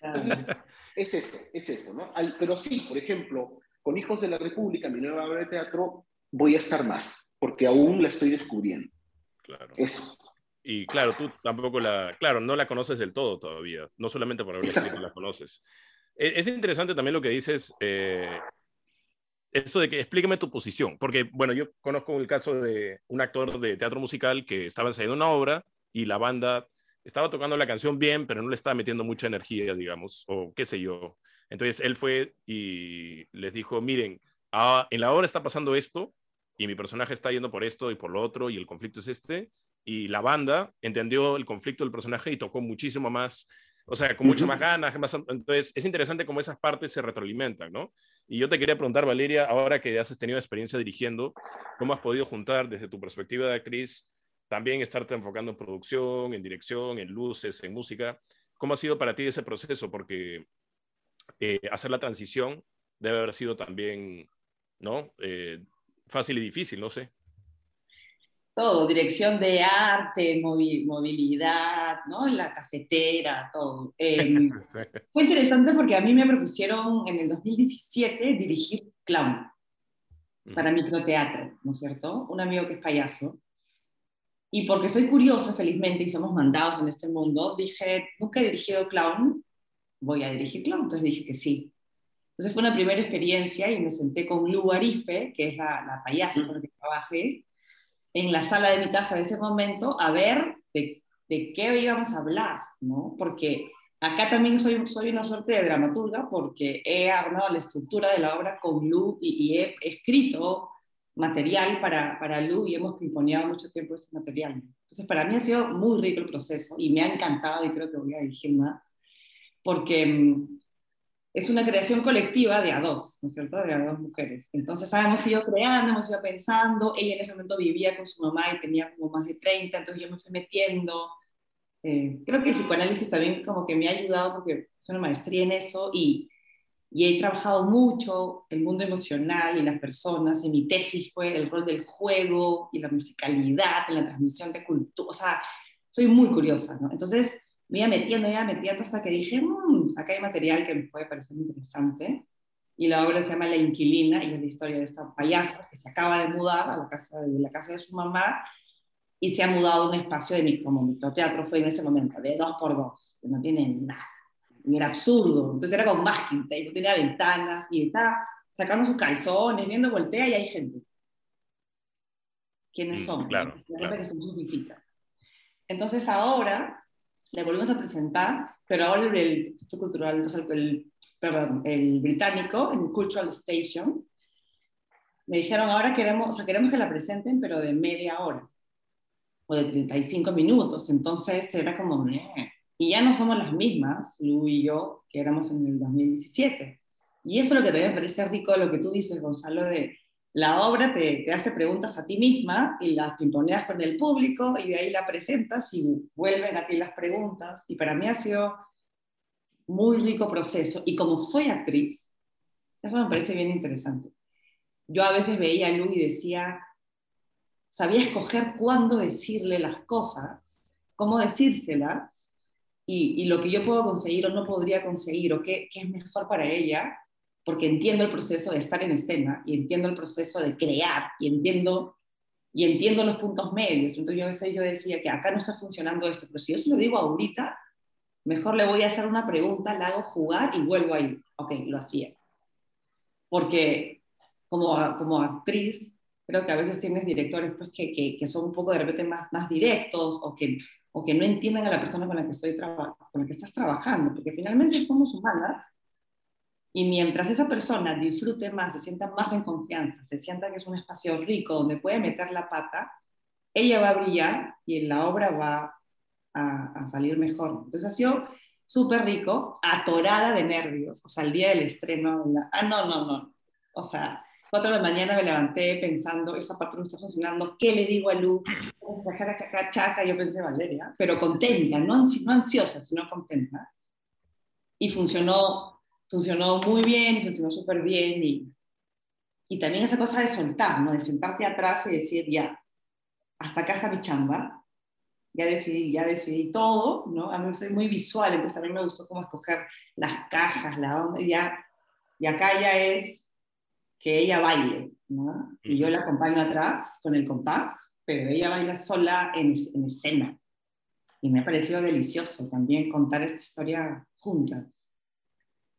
Entonces, es eso, es eso, ¿no? pero sí, por ejemplo, con Hijos de la República, mi nueva obra de teatro, voy a estar más, porque aún la estoy descubriendo. Claro. Eso. Y claro, tú tampoco la, claro, no la conoces del todo todavía, no solamente por haber escrito la conoces. E, es, interesante también lo que dices, eh, esto de que explíqueme tu posición, porque, bueno, yo conozco el caso de un actor de teatro musical que estaba ensayando una obra y la banda estaba tocando la canción bien, pero no le estaba metiendo mucha energía, digamos, o qué sé yo. Entonces él fue y les dijo, miren, ah, en la obra está pasando esto y mi personaje está yendo por esto y por lo otro y el conflicto es este. Y la banda entendió el conflicto del personaje y tocó muchísimo más o sea, con mucho más ganas. Más, entonces, es interesante cómo esas partes se retroalimentan, ¿no? Y yo te quería preguntar, Valeria, ahora que has tenido experiencia dirigiendo, ¿cómo has podido juntar desde tu perspectiva de actriz, también estarte enfocando en producción, en dirección, en luces, en música? ¿Cómo ha sido para ti ese proceso? Porque eh, hacer la transición debe haber sido también, ¿no? Eh, fácil y difícil, no sé todo, dirección de arte, movilidad, ¿no? La cafetera, todo. Em, fue interesante porque a mí me propusieron en el 2017 dirigir clown para microteatro, ¿no es cierto? Un amigo que es payaso. Y porque soy curioso, felizmente, y somos mandados en este mundo, dije, nunca he dirigido clown, voy a dirigir clown. Entonces dije que sí. Entonces fue una primera experiencia y me senté con Lu Arispe, que es la, la payasa con la que trabajé, en la sala de mi casa de ese momento a ver de, de qué íbamos a hablar, ¿no? Porque acá también soy, soy una suerte de dramaturga porque he armado la estructura de la obra con Lu y, he escrito material para, para Lu y hemos pimponeado mucho tiempo ese material. Entonces, para mí ha sido muy rico el proceso y me ha encantado y creo que voy a dirigir más, porque mm, es una creación colectiva de a dos, ¿no es cierto? De a dos mujeres. Entonces ah, hemos ido creando, hemos ido pensando, ella en ese momento vivía con su mamá y tenía como más de 30, entonces yo me fui metiendo, Eh, creo que el psicoanálisis también como que me ha ayudado porque es una maestría en eso y, y he trabajado mucho el mundo emocional y las personas. Y mi tesis fue el rol del juego y la musicalidad en la transmisión de cultura. O sea, soy muy curiosa, ¿no? Entonces me iba metiendo, me iba metiendo hasta que dije, mmm, acá hay material que me puede parecer interesante. Y la obra se llama La Inquilina y es la historia de esta payasa que se acaba de mudar a la casa de, la casa de su mamá y se ha mudado a un espacio de mi, como microteatro fue en ese momento, de dos por dos, que no tiene nada. Y era absurdo. Entonces era con masking tape, no tenía ventanas y está sacando sus calzones, viendo voltea y hay gente. ¿Quiénes Mm, son? claro, claro. que son sus visitas. Entonces ahora le volvemos a presentar, pero ahora el Instituto Cultural, el, perdón, el británico, en Cultural Station, me dijeron ahora queremos, o sea, queremos que la presenten, pero de media hora o de 35 minutos. Entonces era como, y ya no somos las mismas, Lu y yo, que éramos en el 2017. Y eso es lo que también me parece rico lo que tú dices, Gonzalo, de la obra te, hace preguntas a ti misma y las pimponeas con el público y de ahí la presentas y vuelven a ti las preguntas. Y para mí ha sido muy rico proceso. Y como soy actriz, eso me parece bien interesante. Yo a veces veía a Lu y decía, sabía escoger cuándo decirle las cosas, cómo decírselas, y, lo que yo puedo conseguir o no podría conseguir, o qué es mejor para ella, porque entiendo el proceso de estar en escena, y entiendo el proceso de crear, y entiendo, y entiendo los puntos medios. Entonces yo a veces yo decía que acá no está funcionando esto, pero si yo se lo digo ahorita, mejor le voy a hacer una pregunta, la hago jugar y vuelvo ahí. Ok, lo hacía. Porque como, como actriz, creo que a veces tienes directores pues, que, que, que son un poco de repente más, más directos o que, o que no entienden a la persona con la, que estoy con la que estás trabajando, porque finalmente somos humanas y mientras esa persona disfrute más, se sienta más en confianza, se sienta que es un espacio rico donde puede meter la pata, ella va a brillar y la obra va a, a salir mejor. Entonces ha sido súper rico, atorada de nervios, o sea, el día del estreno, la, ah, no, no, no, o sea, cuatro de la mañana me levanté pensando, esta parte no está funcionando, ¿qué le digo a Lu? Chaca, chaca, chaca, yo pensé Valeria, pero contenta, no ansiosa, sino contenta. Y funcionó, funcionó muy bien, y funcionó súper bien, y, y también esa cosa de soltar, ¿no? De sentarte atrás y decir, ya, hasta acá está mi chamba, ya decidí, ya decidí todo, ¿no? A mí soy muy visual, entonces a mí me gustó cómo escoger las cajas, la onda, y ya, y acá ya es que ella baile, ¿no? Y yo la acompaño atrás con el compás, pero ella baila sola en, en escena. Y me ha parecido delicioso también contar esta historia juntas.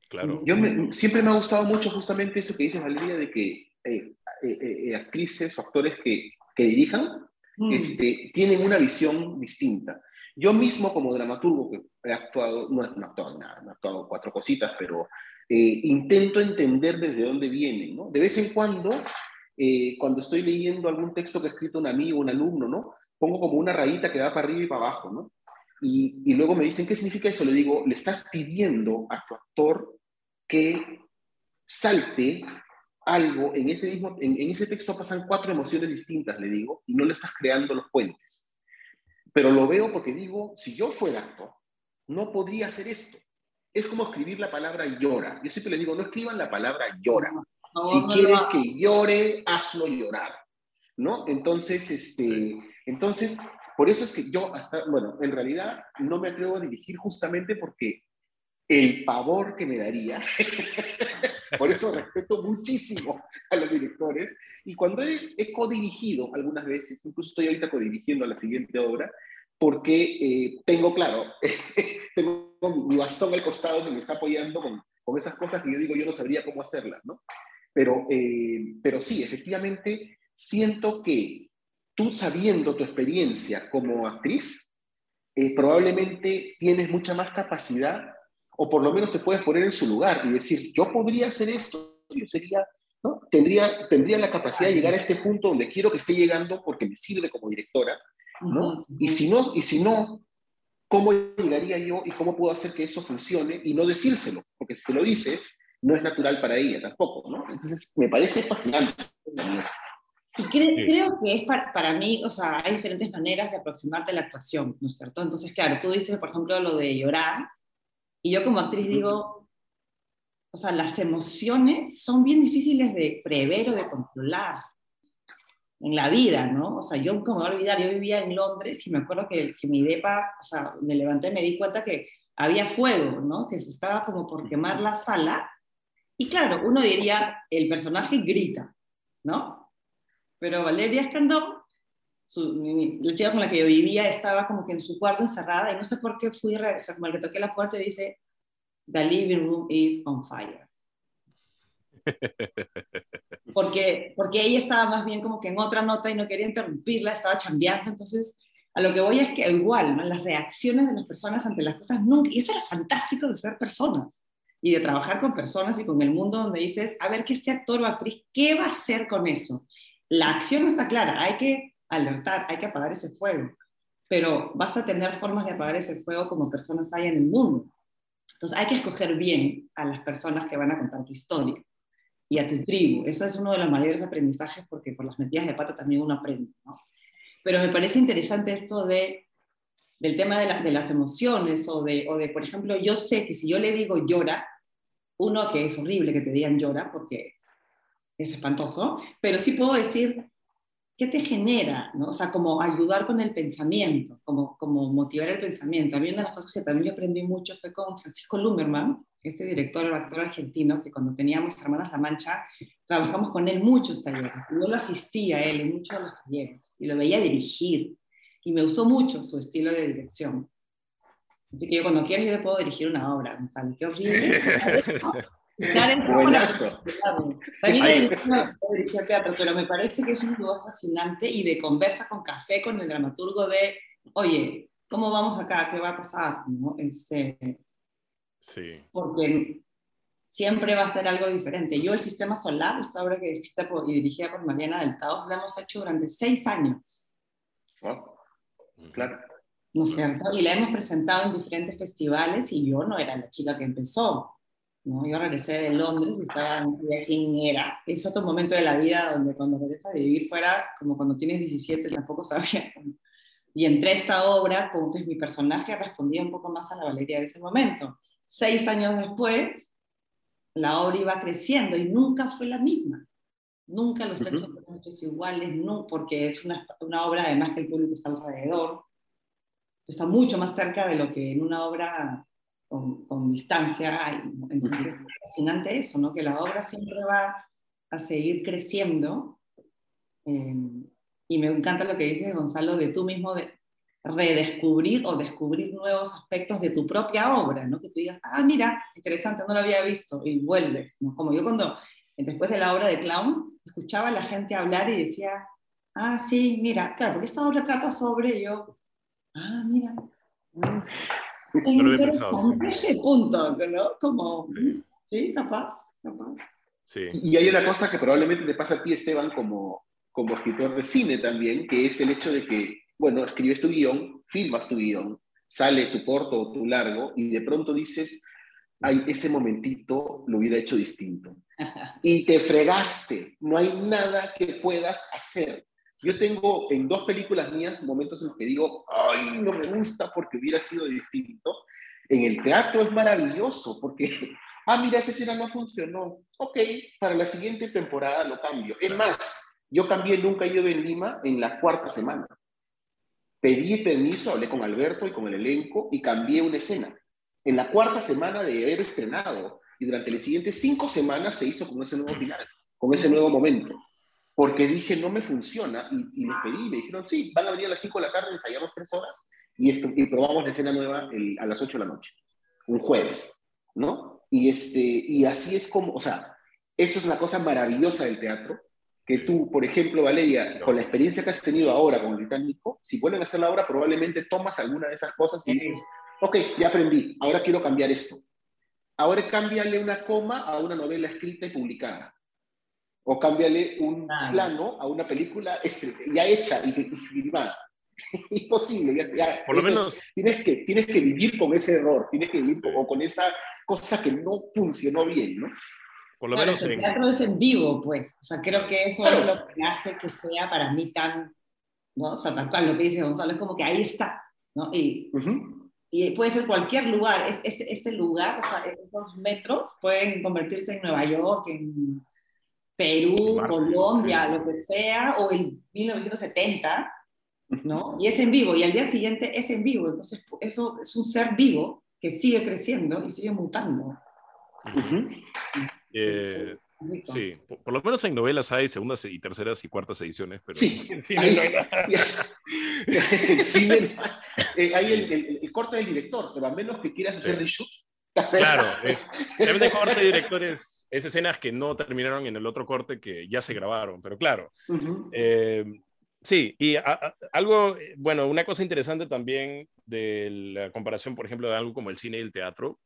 Claro. Yo me, siempre me ha gustado mucho justamente eso que dice Valeria de que eh, eh, eh, actrices o actores que, que dirijan mm. este, tienen una visión distinta. Yo mismo como dramaturgo que he actuado, no, no he actuado nada, no he actuado cuatro cositas, pero eh, intento entender desde dónde vienen, ¿no? De vez en cuando, eh, cuando estoy leyendo algún texto que ha escrito un amigo, un alumno, ¿no? Pongo como una rayita que va para arriba y para abajo, ¿no? Y, y luego me dicen, ¿qué significa eso? Le digo, le estás pidiendo a tu actor que salte algo, en ese, mismo, en, en ese texto pasan cuatro emociones distintas, le digo, y no le estás creando los puentes. Pero lo veo porque digo, si yo fuera actor, no podría hacer esto es como escribir la palabra llora. Yo siempre le digo, no escriban la palabra llora. No, si no, quieres no. que llore, hazlo llorar. ¿No? Entonces, este, entonces, por eso es que yo hasta, bueno, en realidad no me atrevo a dirigir justamente porque el pavor que me daría, por eso respeto muchísimo a los directores, y cuando he, he codirigido algunas veces, incluso estoy ahorita codirigiendo la siguiente obra, porque eh, tengo, claro, tengo mi bastón al costado que me está apoyando con, con, esas cosas que yo digo, yo no sabría cómo hacerlas, ¿no? Pero, eh, pero sí, efectivamente, siento que tú sabiendo tu experiencia como actriz, eh, probablemente tienes mucha más capacidad, o por lo menos te puedes poner en su lugar y decir, yo podría hacer esto, yo sería, ¿no? Tendría, tendría la capacidad de llegar a este punto donde quiero que esté llegando porque me sirve como directora, ¿no? Y si no, y si no, ¿cómo llegaría yo y cómo puedo hacer que eso funcione y no decírselo? Porque si se lo dices, no es natural para ella tampoco, ¿no? Entonces, me parece fascinante. Y creo que es para, para, mí, o sea, hay diferentes maneras de aproximarte a la actuación, ¿no es cierto? Entonces, claro, tú dices, por ejemplo, lo de llorar, y yo como actriz digo, o sea, las emociones son bien difíciles de prever o de controlar en la vida, ¿no? O sea, yo como voy a olvidar, yo vivía en Londres y me acuerdo que, que mi depa, o sea, me levanté y me di cuenta que había fuego, ¿no? Que se estaba como por quemar la sala. Y claro, uno diría, el personaje grita, ¿no? Pero Valeria Escandón, la chica con la que yo vivía, estaba como que en su cuarto encerrada y no sé por qué fui, o sea, como que toqué la puerta y dice, the living room is on fire. Porque, porque ella estaba más bien como que en otra nota y no quería interrumpirla, estaba chambeando, entonces a lo que voy es que igual, ¿no? las reacciones de las personas ante las cosas nunca, y eso era fantástico de ser personas y de trabajar con personas y con el mundo donde dices, a ver, que este actor o actriz, ¿qué va a hacer con eso? La acción está clara, hay que alertar, hay que apagar ese fuego, pero vas a tener formas de apagar ese fuego como personas hay en el mundo. Entonces hay que escoger bien a las personas que van a contar tu historia y a tu tribu. Eso es uno de los mayores aprendizajes porque por las metidas de pata también uno aprende. ¿no? Pero me parece interesante esto de, del tema de, de las emociones o de, o de, por ejemplo, yo sé que si yo le digo llora, uno que es horrible que te digan llora porque es espantoso, pero sí puedo decir ¿qué te genera? ¿no? O sea, como ayudar con el pensamiento, como, como motivar el pensamiento. A mí una de las cosas que también yo aprendí mucho fue con Francisco Lumberman, este director, el actor argentino, que cuando teníamos Hermanas La Mancha, trabajamos con él muchos talleres. Yo lo asistía a él en muchos de los talleres y lo veía dirigir. Y me gustó mucho su estilo de dirección. Así que yo cuando quieras yo puedo dirigir una obra. ¿sabes? Qué horrible. Buenazo. También dirigir teatro, pero me parece que es un lugar fascinante y de conversa con café con el dramaturgo de, oye, ¿cómo vamos acá? ¿Qué va a pasar? ¿No? Este, sí. Porque siempre va a ser algo diferente. Yo el Sistema Solar, esta obra que escrita por, y dirigida por Mariana del Taos, la hemos hecho durante seis años. Claro. ¿No es cierto? Y la hemos presentado en diferentes festivales y yo no era la chica que empezó. ¿No? Yo regresé de Londres y estaba en quién era. Es otro momento de la vida donde cuando regresas de vivir fuera, como cuando tienes 17, tampoco sabía. Y entré a esta obra, como entonces mi personaje respondía un poco más a la Valeria de ese momento. Seis años después, la obra iba creciendo y nunca fue la misma. Nunca los textos fueron hechos iguales, no, porque es una, una obra además que el público está alrededor. Está mucho más cerca de lo que en una obra con, distancia hay. Entonces, es fascinante eso, ¿no? Que la obra siempre va a seguir creciendo. Eh, y me encanta lo que dice Gonzalo de tú mismo de redescubrir o descubrir nuevos aspectos de tu propia obra, ¿no? Que tú digas, ah, mira, interesante, no lo había visto, y vuelves, ¿no? Como yo cuando, después de la obra de Clown, escuchaba a la gente hablar y decía, ah, sí, mira, claro, porque esta obra trata sobre yo, ah, mira, no lo pensado. Ese punto, ¿no? Como, sí, capaz, capaz. Sí. Y hay una cosa que probablemente te pasa a ti, Esteban, como, como escritor de cine también, que es el hecho de que, bueno, escribes tu guion, filmas tu guion, sale tu corto o tu largo, y de pronto dices, ay, ese momentito lo hubiera hecho distinto. Y te fregaste, no hay nada que puedas hacer. Yo tengo en dos películas mías momentos en los que digo, ay, no me gusta porque hubiera sido distinto. En el teatro es maravilloso porque, ah, mira, esa escena no funcionó. Ok, para la siguiente temporada lo cambio. Es más, yo cambié Nunca Llueve en Lima en la cuarta semana. Pedí permiso, hablé con Alberto y con el elenco y cambié una escena. En la cuarta semana de haber estrenado y durante las siguientes cinco semanas se hizo con ese nuevo final, con ese nuevo momento porque dije, no me funciona, y, les pedí, y me dijeron, sí, van a venir a las 5 de la tarde, ensayamos 3 horas, y, esto, y probamos la escena nueva a las 8 de la noche, un jueves, ¿no? Y, este, y así es como, o sea, eso es una cosa maravillosa del teatro, que tú, por ejemplo, Valeria, con la experiencia que has tenido ahora con el británico, si vuelven a hacer la obra, probablemente tomas alguna de esas cosas y dices, ok, ya aprendí, ahora quiero cambiar esto. Ahora cámbiale una coma a una novela escrita y publicada o cámbiale un plano a una película ya hecha y, filmada. Imposible. Ya, Por lo menos. Tienes que, tienes que vivir con ese error, tienes que vivir con, con esa cosa que no funcionó bien, ¿no? Por lo menos el en... teatro es en vivo, pues. O sea, creo que eso es lo que hace que sea para mí tan, ¿no? O sea, tal cual lo que dice Gonzalo, es como que ahí está, ¿no? Y, y puede ser cualquier lugar, es, es, ese lugar, o sea, esos metros pueden convertirse en Nueva York, en Perú, Colombia, lo que sea, o en 1970, ¿no? Y es en vivo, y al día siguiente es en vivo, entonces eso es un ser vivo que sigue creciendo y sigue mutando. Eh, sí, por, lo menos en novelas hay segundas y terceras y cuartas ediciones, pero sí, sí hay, eh, hay el, el, corte del director, pero a menos que quieras hacer reshoot. Claro, es, de corte es escenas que no terminaron en el otro corte que ya se grabaron, pero claro. Eh, sí, y algo, bueno, una cosa interesante también de la comparación, por ejemplo, de algo como el cine y el teatro,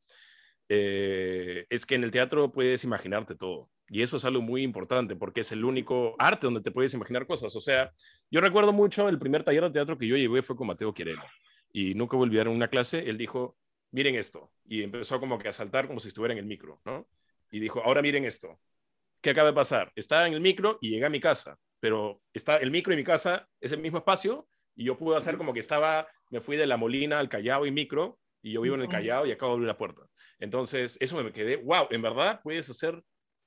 eh, es que en el teatro puedes imaginarte todo. Y eso es algo muy importante porque es el único arte donde te puedes imaginar cosas. O sea, yo recuerdo mucho el primer taller de teatro que yo llevé fue con Mateo Quireno. Y nunca volví a una clase. Él dijo, miren esto. Y empezó como que a saltar como si estuviera en el micro, ¿no? Y dijo, ahora miren esto. ¿Qué acaba de pasar? Estaba en el micro y llegué a mi casa. Pero está el micro y mi casa es el mismo espacio. Y yo pude hacer como que estaba, me fui de la Molina al Callao y micro. Y yo vivo en el Callao y acabo de abrir la puerta. Entonces, eso me quedé, wow, en verdad puedes hacer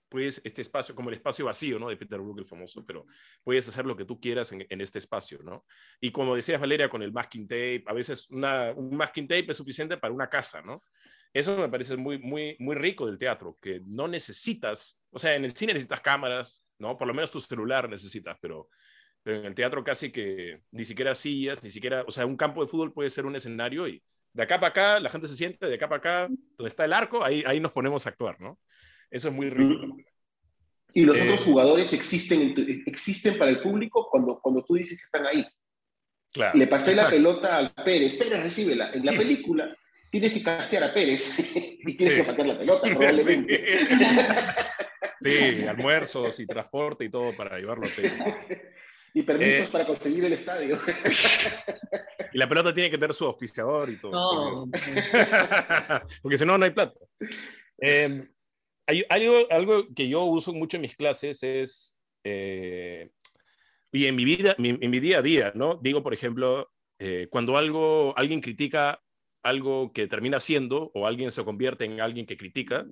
pues este espacio, como el espacio vacío, ¿no? De Peter Brook, el famoso, pero puedes hacer lo que tú quieras en, este espacio, ¿no? Y como decías, Valeria, con el masking tape, a veces una, un masking tape es suficiente para una casa, ¿no? Eso me parece muy, muy, muy rico del teatro, que no necesitas, o sea, en el cine necesitas cámaras, ¿no? Por lo menos tu celular necesitas, pero, pero en el teatro casi que ni siquiera sillas, ni siquiera, o sea, un campo de fútbol puede ser un escenario y de acá para acá, la gente se siente, de acá para acá, donde está el arco, ahí, ahí nos ponemos a actuar, ¿no? Eso es muy rico. Y los otros eh, jugadores existen, existen para el público cuando, cuando tú dices que están ahí. Claro, Le pasé la pelota al Pérez, Pérez recíbela. En la película tienes que castear a Pérez y tienes que patear la pelota, probablemente. Sí. almuerzos y transporte y todo para llevarlo a y permisos eh, para conseguir el estadio. y la pelota tiene que tener su auspiciador y todo. No. Porque, si no, no hay plata. Em, algo, algo que yo uso mucho en mis clases es, eh, y en mi vida, en mi día a día, ¿no? Digo, por ejemplo, eh, cuando algo, alguien critica algo que termina siendo, o alguien se convierte en alguien que critica,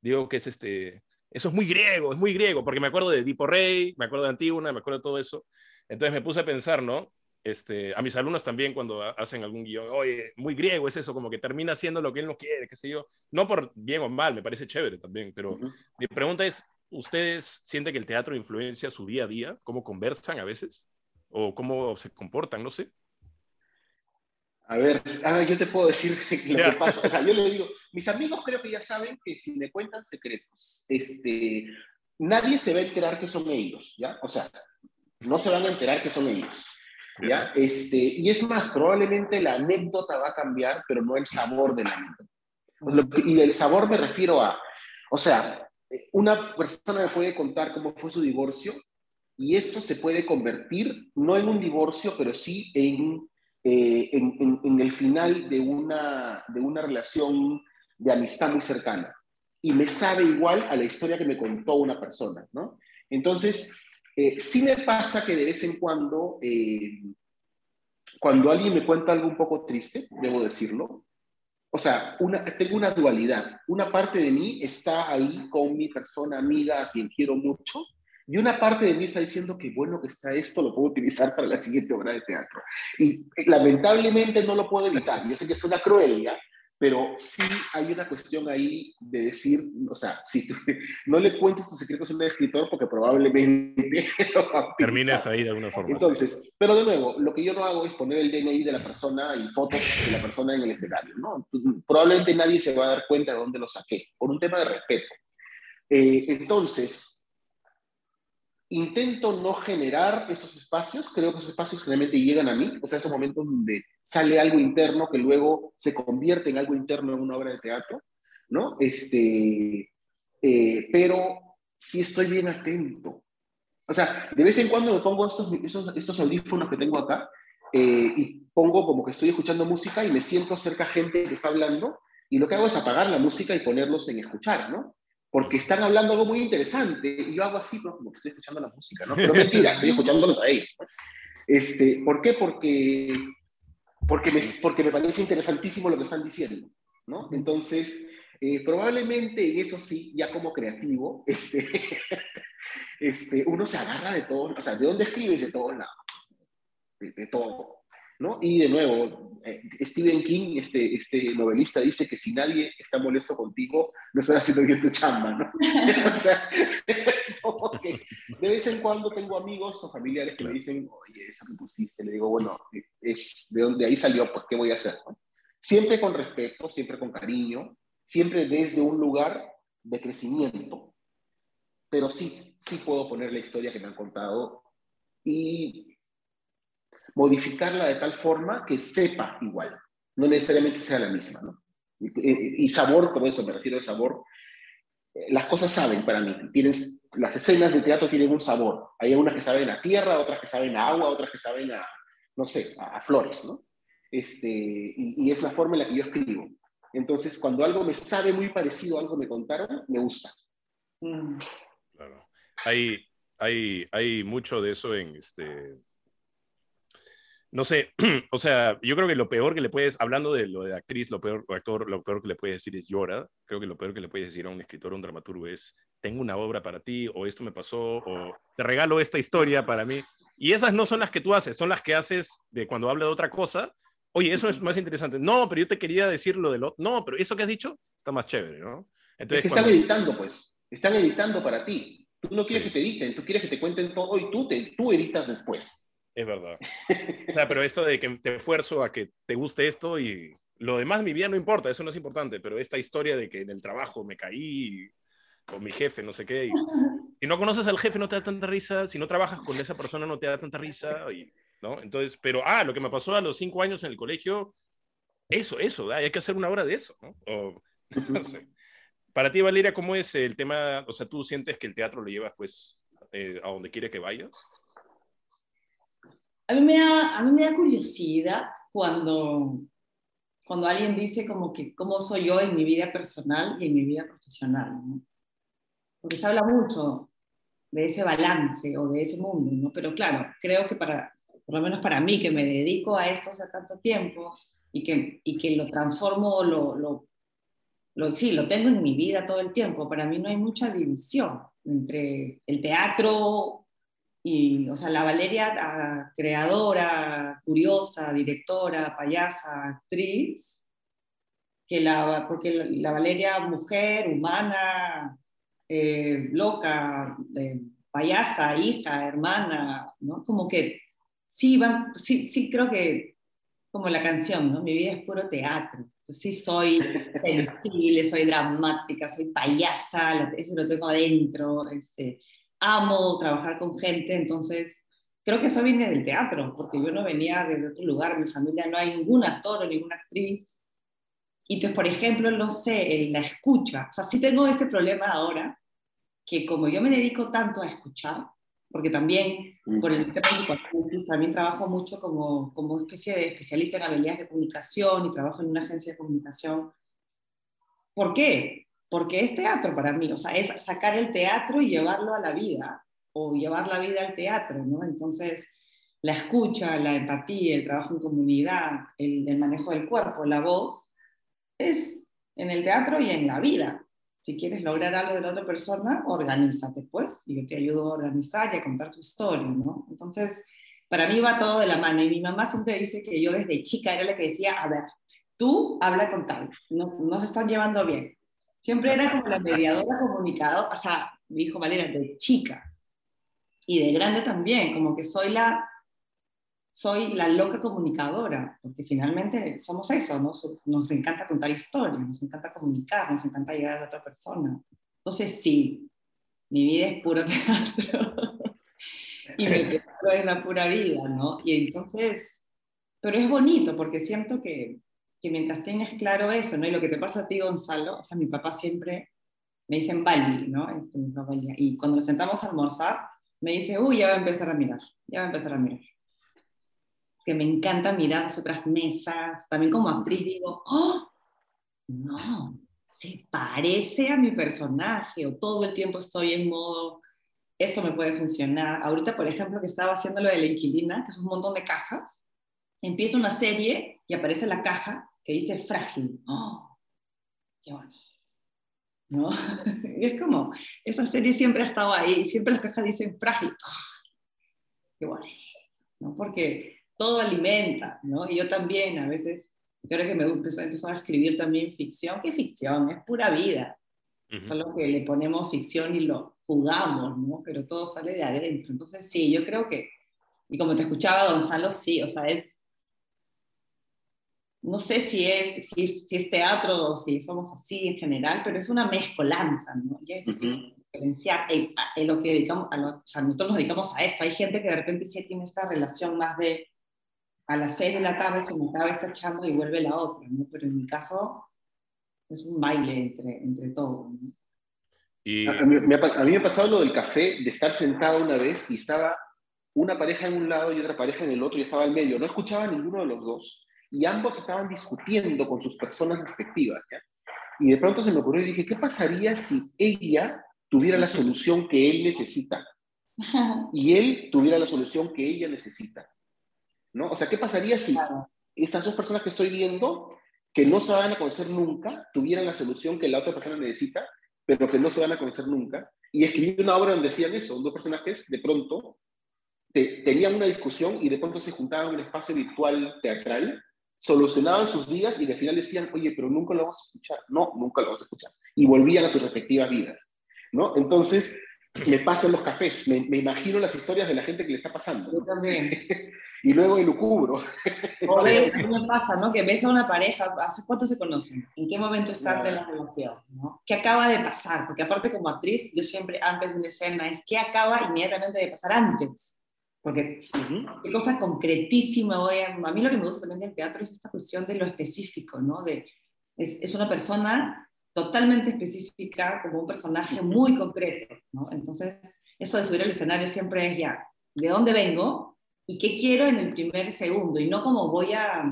digo que es este, eso es muy griego, es muy griego, porque me acuerdo de Edipo Rey, me acuerdo de Antígona, me acuerdo de todo eso. Entonces me puse a pensar, ¿no? Este, a mis alumnos también cuando hacen algún guion, oye, muy griego es eso, como que termina haciendo lo que él no quiere, qué sé yo. No por bien o mal, me parece chévere también, pero mi pregunta es, ¿ustedes sienten que el teatro influencia su día a día? ¿Cómo conversan a veces? ¿O cómo se comportan? No sé. A ver, ah, yo te puedo decir lo que pasa. O sea, yo le digo, mis amigos creo que ya saben que si me cuentan secretos, este, nadie se va a enterar que son ellos, ¿ya? O sea, no se van a enterar que son ellos. Este, y es más, probablemente la anécdota va a cambiar, pero no el sabor de la anécdota. y el sabor me refiero a, o sea, una persona me puede contar cómo fue su divorcio y eso se puede convertir, no en un divorcio, pero sí en, eh, en, en, el final de una, de una relación de amistad muy cercana. Y me sabe igual a la historia que me contó una persona, ¿no? Entonces, eh, sí me pasa que de vez en cuando, eh, cuando alguien me cuenta algo un poco triste, debo decirlo, o sea, una, tengo una dualidad. Una parte de mí está ahí con mi persona amiga a quien quiero mucho, y una parte de mí está diciendo que bueno que está esto, lo puedo utilizar para la siguiente obra de teatro. Y lamentablemente no lo puedo evitar. Yo sé que es una crueldad, pero sí hay una cuestión ahí de decir, o sea, si no le cuentes tus secretos a un escritor porque probablemente termines ahí de alguna forma. Entonces, pero de nuevo, lo que yo no hago es poner el DNI de la persona y fotos de la persona en el escenario, ¿no? Probablemente nadie se va a dar cuenta de dónde lo saqué, por un tema de respeto. Eh, entonces, intento no generar esos espacios, creo que esos espacios generalmente llegan a mí, o sea, esos momentos donde sale algo interno que luego se convierte en algo interno en una obra de teatro, ¿no? Este, eh, pero sí estoy bien atento. O sea, de vez en cuando me pongo estos, estos, audífonos que tengo acá eh, y pongo como que estoy escuchando música y me siento cerca gente que está hablando y lo que hago es apagar la música y ponerlos en escuchar, ¿no? Porque están hablando algo muy interesante y yo hago así, pero como que estoy escuchando la música, ¿no? Pero mentira, estoy escuchándolos a ellos. Este, ¿Por qué? Porque, porque, me, porque me parece interesantísimo lo que están diciendo, ¿no? Entonces, eh, probablemente en eso sí, ya como creativo, este, este, uno se agarra de todo, o sea, ¿de dónde escribes? De todos lados, de todo. ¿No? Y de nuevo, eh, Stephen King, este, este novelista, dice que si nadie está molesto contigo, no estás haciendo bien tu chamba, ¿no? de vez en cuando tengo amigos o familiares que me dicen, oye, eso que pusiste, le digo, bueno, es de donde ahí salió, pues, ¿qué voy a hacer? Siempre con respeto, siempre con cariño, siempre desde un lugar de crecimiento, pero sí, sí puedo poner la historia que me han contado y modificarla de tal forma que sepa igual, no necesariamente sea la misma, ¿no? Y, sabor, como eso me refiero de sabor, eh, las cosas saben para mí, tienen, las escenas de teatro tienen un sabor, hay algunas que saben a tierra, otras que saben a agua, otras que saben a, no sé, a, flores, ¿no? Este, y, es la forma en la que yo escribo. Entonces, cuando algo me sabe muy parecido a algo que me contaron, me gusta. Mm. Claro. Hay, hay, hay mucho de eso en, este, no sé, o sea, yo creo que lo peor que le puedes, hablando de lo de actriz, lo peor, o actor, lo peor que le puedes decir es llora. Creo que lo peor que le puedes decir a un escritor o un dramaturgo es, tengo una obra para ti, o esto me pasó, o te regalo esta historia para mí. Y esas no son las que tú haces, son las que haces de cuando habla de otra cosa. Oye, eso es más interesante. No, pero yo te quería decir lo de lo... No, pero eso que has dicho está más chévere, ¿no? Entonces, es que están editando, pues. Están editando para ti. Tú no quieres que te editen, tú quieres que te cuenten todo y tú, te, tú editas después. Es verdad. O sea, pero eso de que te esfuerzo a que te guste esto y lo demás, mi vida no importa, eso no es importante, pero esta historia de que en el trabajo me caí con mi jefe, no sé qué, y, si no conoces al jefe no te da tanta risa, si no trabajas con esa persona no te da tanta risa, y, ¿no? Entonces, pero, ah, lo que me pasó a los cinco años en el colegio, eso, eso, hay que hacer una obra de eso, ¿no? O, no sé. Para ti, Valeria, ¿cómo es el tema? O sea, ¿tú sientes que el teatro lo llevas, pues, eh, a donde quiere que vayas? A mí me da, a mí me da curiosidad cuando, cuando alguien dice como que cómo soy yo en mi vida personal y en mi vida profesional, ¿no? Porque se habla mucho de ese balance o de ese mundo, ¿no? Pero claro, creo que para, por lo menos para mí, que me dedico a esto hace tanto tiempo y que, y que lo transformo, lo, lo, lo, sí, lo tengo en mi vida todo el tiempo, para mí no hay mucha división entre el teatro y, o sea, la Valeria, ah, creadora, curiosa, directora, payasa, actriz, que la, porque la, Valeria, mujer, humana, eh, loca, payasa, hija, hermana, ¿no? Como que sí, van, sí, sí, creo que como la canción, ¿no? Mi vida es puro teatro. sí soy sensible, soy dramática, soy payasa, eso lo tengo adentro, este, amo trabajar con gente, entonces creo que eso viene del teatro, porque yo no venía de otro lugar, mi familia no hay ningún actor o ninguna actriz. Y entonces, por ejemplo, no sé, la escucha, o sea, sí tengo este problema ahora, que como yo me dedico tanto a escuchar, porque también por el tema de también trabajo mucho como, como especie de especialista en habilidades de comunicación y trabajo en una agencia de comunicación. ¿Por qué? Porque es teatro para mí, o sea, es sacar el teatro y llevarlo a la vida, o llevar la vida al teatro, ¿no? Entonces, la escucha, la empatía, el trabajo en comunidad, el, manejo del cuerpo, la voz, es en el teatro y en la vida. Si quieres lograr algo de la otra persona, organízate, pues, y yo te ayudo a organizar y a contar tu historia, ¿no? Entonces, para mí va todo de la mano, y mi mamá siempre dice que yo desde chica era la que decía, a ver, tú habla con tal, no, no se están llevando bien, Siempre era como la mediadora comunicadora, o sea, me dijo Valeria, de chica y de grande también, como que soy la, soy la loca comunicadora, porque finalmente somos eso, ¿no? Nos encanta contar historias, nos encanta comunicar, nos encanta llegar a la otra persona. Entonces, sí, mi vida es puro teatro y me quedo en la pura vida, ¿no? Y entonces, pero es bonito porque siento que que mientras tengas claro eso, ¿no? Y lo que te pasa a ti, Gonzalo, o sea, mi papá siempre me dice Bali, ¿no? Este, mi papá, y cuando nos sentamos a almorzar, me dice, uy, ya va a empezar a mirar, ya va a empezar a mirar. Que me encanta mirar las otras mesas, también como actriz digo, oh, no, se parece a mi personaje o todo el tiempo estoy en modo, esto me puede funcionar. Ahorita, por ejemplo, que estaba haciendo lo de la inquilina, que es un montón de cajas, empieza una serie y aparece la caja que dice frágil. ¡Oh! ¡Qué bueno! ¿No? y es como, esa serie siempre ha estado ahí, siempre las cajas dicen frágil. ¡Oh! ¡Qué bueno! ¿No? Porque todo alimenta, ¿no? Y yo también a veces creo que me empezó, empezó, a escribir también ficción. ¿Qué ficción? Es pura vida. Solo que le ponemos ficción y lo jugamos, ¿no? Pero todo sale de adentro. Entonces, sí, yo creo que, y como te escuchaba Gonzalo, sí, o sea, es, no sé si es, si, si es teatro o si somos así en general, pero es una mezcolanza, ¿no? Y es difícil diferenciar en, lo que dedicamos, a lo, o sea, nosotros nos dedicamos a esto. Hay gente que de repente sí tiene esta relación más de a las seis de la tarde se me acaba esta chamba y vuelve la otra, ¿no? Pero en mi caso es un baile entre, entre todos. Y... A, mí, me ha, pasado lo del café, de estar sentado una vez y estaba una pareja en un lado y otra pareja en el otro y estaba al medio. No escuchaba a ninguno de los dos y ambos estaban discutiendo con sus personas respectivas. Y de pronto se me ocurrió y dije, ¿qué pasaría si ella tuviera la solución que él necesita? Y él tuviera la solución que ella necesita. ¿no? O sea, ¿qué pasaría si estas dos personas que estoy viendo, que no se van a conocer nunca, tuvieran la solución que la otra persona necesita, pero que no se van a conocer nunca? Y escribí una obra donde decían eso, dos personajes de pronto tenían una discusión y de pronto se juntaban en un espacio virtual teatral, solucionaban sus días y al final decían, oye, pero nunca lo vamos a escuchar. No, nunca lo vamos a escuchar. Y volvían a sus respectivas vidas. ¿no? Entonces, me pasan los cafés, me, me, imagino las historias de la gente que le está pasando. Yo también. y luego elucubro. O ves, me pasa, ¿no? Que ves a una pareja, ¿hace cuánto se conocen? ¿En qué momento están de la relación? ¿no? ¿Qué acaba de pasar? Porque aparte como actriz, yo siempre antes de una escena es ¿qué acaba inmediatamente de pasar antes? Porque qué cosa concretísima voy a... A mí lo que me gusta también del teatro es esta cuestión de lo específico, ¿no? De, es, es una persona totalmente específica, como un personaje muy concreto, ¿no? Entonces, eso de subir al escenario siempre es ya, ¿de dónde vengo? ¿Y qué quiero en el primer segundo? Y no como voy a,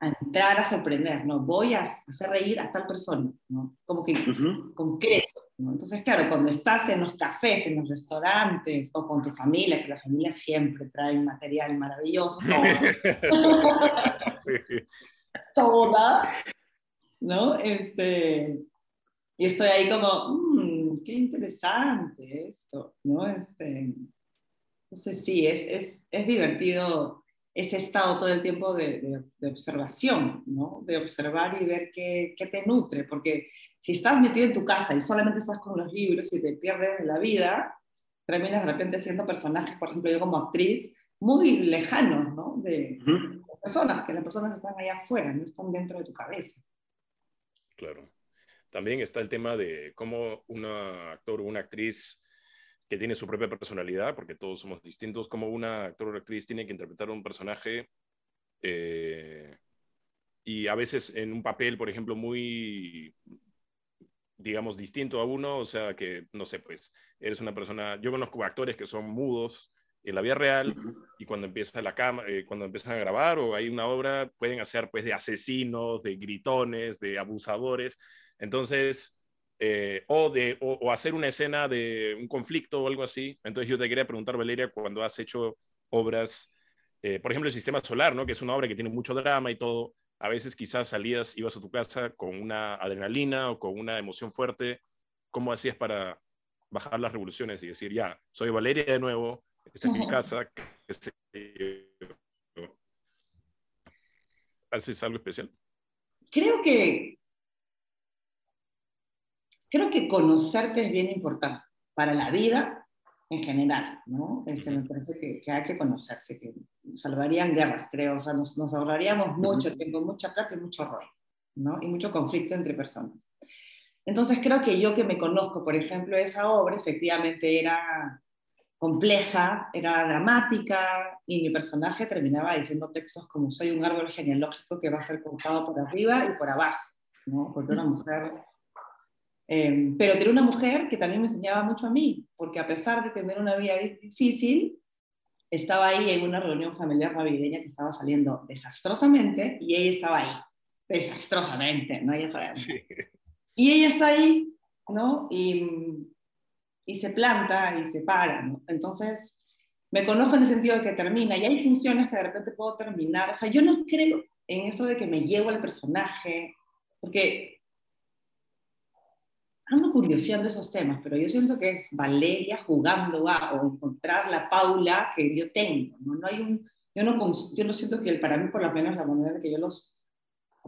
a entrar a sorprender, ¿no? Voy a hacer reír a tal persona, ¿no? Como que concreto, ¿no? Entonces, claro, cuando estás en los cafés, en los restaurantes, o con tu familia, que la familia siempre trae material maravilloso, toda, ¿no? Este, y estoy ahí como, mmm, qué interesante esto, ¿no? Este, no sé, sí, es, es, es divertido ese estado todo el tiempo de, de, observación, ¿no? De observar y ver qué, qué, te nutre, porque si estás metido en tu casa y solamente estás con los libros y te pierdes de la vida, terminas de repente siendo personajes, por ejemplo, yo como actriz, muy lejanos, ¿no? De, de personas, que las personas están allá afuera, no están dentro de tu cabeza. Claro. También está el tema de cómo un actor o una actriz que tiene su propia personalidad, porque todos somos distintos, como una actor o actriz tiene que interpretar un personaje eh, y a veces en un papel, por ejemplo, muy, digamos, distinto a uno, o sea, que, no sé, pues, eres una persona, yo conozco actores que son mudos en la vida real y cuando empieza la cámara, eh, cuando empiezan a grabar o hay una obra, pueden hacer pues de asesinos, de gritones, de abusadores. Entonces, eh, o, de, o, hacer una escena de un conflicto o algo así. Entonces yo te quería preguntar, Valeria, cuando has hecho obras, eh, por ejemplo, el Sistema Solar, ¿no? que es una obra que tiene mucho drama y todo, a veces quizás salías, ibas a tu casa con una adrenalina o con una emoción fuerte. ¿Cómo hacías para bajar las revoluciones y decir, ya, soy Valeria de nuevo, esta es mi casa. ¿Haces algo especial? Creo que, creo que conocerte es bien importante para la vida en general, ¿no? Este, me parece que, que, hay que conocerse, que salvarían guerras, creo, o sea, nos, nos ahorraríamos mucho tiempo, mucha plata y mucho horror, ¿no? Y mucho conflicto entre personas. Entonces creo que yo que me conozco, por ejemplo, esa obra efectivamente era compleja, era dramática y mi personaje terminaba diciendo textos como soy un árbol genealógico que va a ser cortado por arriba y por abajo, ¿no? Porque una mujer... Eh, pero era una mujer que también me enseñaba mucho a mí, porque a pesar de tener una vida difícil, estaba ahí en una reunión familiar navideña que estaba saliendo desastrosamente y ella estaba ahí, desastrosamente, ¿no? Ya sabemos. Y ella está ahí, ¿no? Y, y se planta y se para, ¿no? Entonces, me conozco en el sentido de que termina y hay funciones que de repente puedo terminar. O sea, yo no creo en eso de que me llevo al personaje, porque ando curioseando esos temas, pero yo siento que es Valeria jugando a o encontrar la Paula que yo tengo. No, no hay un, yo, no, yo no siento que para mí, por lo menos, la manera en que yo los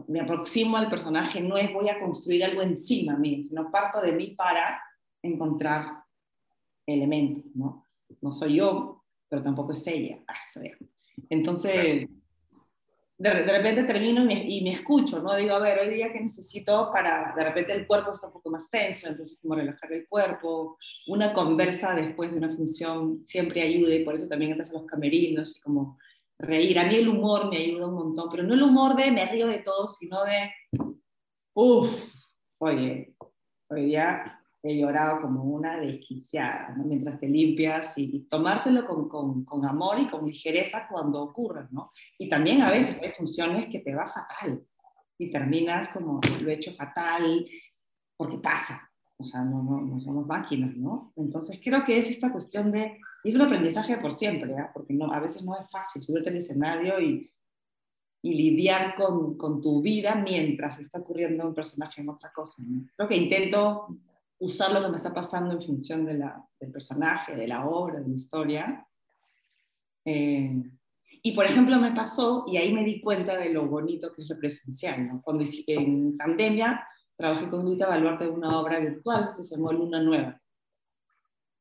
me aproximo al personaje no es voy a construir algo encima de mí, sino parto de mí para encontrar elementos, ¿no? No soy yo, pero tampoco es ella. Entonces, de, repente termino y me, escucho, ¿no? Digo, a ver, hoy día que necesito para, de repente el cuerpo está un poco más tenso, entonces como relajar el cuerpo, una conversa después de una función siempre ayuda y por eso también entras a los camerinos y como reír. A mí el humor me ayuda un montón, pero no el humor de me río de todo, sino de, uff, oye, hoy día he llorado como una desquiciada, ¿no? mientras te limpias y, tomártelo con, con, con, amor y con ligereza cuando ocurra, ¿no? Y también a veces hay funciones que te va fatal y terminas como lo he hecho fatal porque pasa, o sea, no, no, no somos máquinas, ¿no? Entonces creo que es esta cuestión de, y es un aprendizaje por siempre, ¿eh? porque no, a veces no es fácil subirte al escenario y, y lidiar con, con, tu vida mientras está ocurriendo un personaje en otra cosa. ¿no? Creo que intento usar lo que me está pasando en función de la, del personaje, de la obra, de la historia. Eh, y por ejemplo me pasó, y ahí me di cuenta de lo bonito que es lo presencial. ¿no? Cuando en pandemia trabajé con Luita Baluarte en una obra virtual que se llamó Luna Nueva.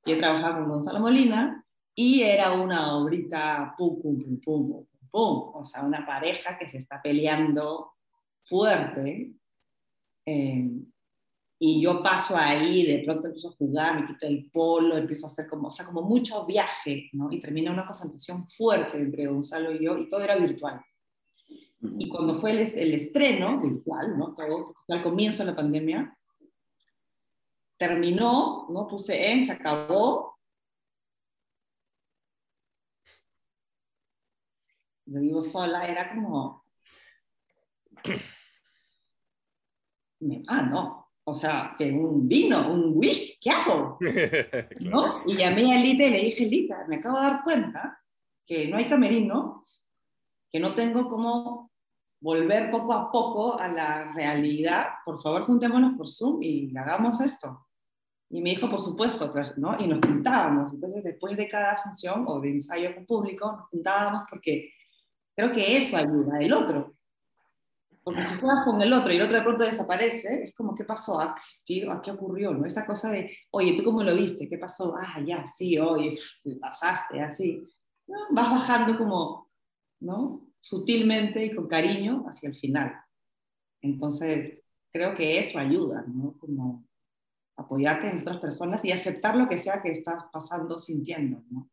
Y he trabajado con Gonzalo Molina y era una obrita pum, pum, pum, pum, pum, o sea, una pareja que se está peleando fuerte. Eh, y yo paso ahí, de pronto empiezo a jugar, me quito el polo, empiezo a hacer como, o sea, como mucho viaje, ¿no? Y termina una confrontación fuerte entre Gonzalo y yo, y todo era virtual. Y cuando fue el, el estreno virtual, ¿no? Todo, al comienzo de la pandemia, terminó, ¿no? Puse en, se acabó. Yo vivo sola, era como... Ah, no, o sea, que un vino, un whisky, ¿qué hago? ¿No? Y llamé a Lita y le dije, Lita, me acabo de dar cuenta que no hay camerino, que no tengo cómo volver poco a poco a la realidad. Por favor, juntémonos por Zoom y hagamos esto. Y me dijo, por supuesto, pues, ¿no? Y nos juntábamos. Entonces, después de cada función o de ensayo con público, nos juntábamos porque creo que eso ayuda. El otro, porque si juegas con el otro y el otro de pronto desaparece, es como, ¿qué pasó? ¿Ha existido? ¿A qué ocurrió? ¿no? Esa cosa de, oye, ¿tú cómo lo viste? ¿Qué pasó? Ah, ya, sí, oye, pasaste, así. Vas bajando como, ¿no? Sutilmente y con cariño hacia el final. Entonces, creo que eso ayuda, ¿no? Como apoyarte en otras personas y aceptar lo que sea que estás pasando, sintiendo, ¿no?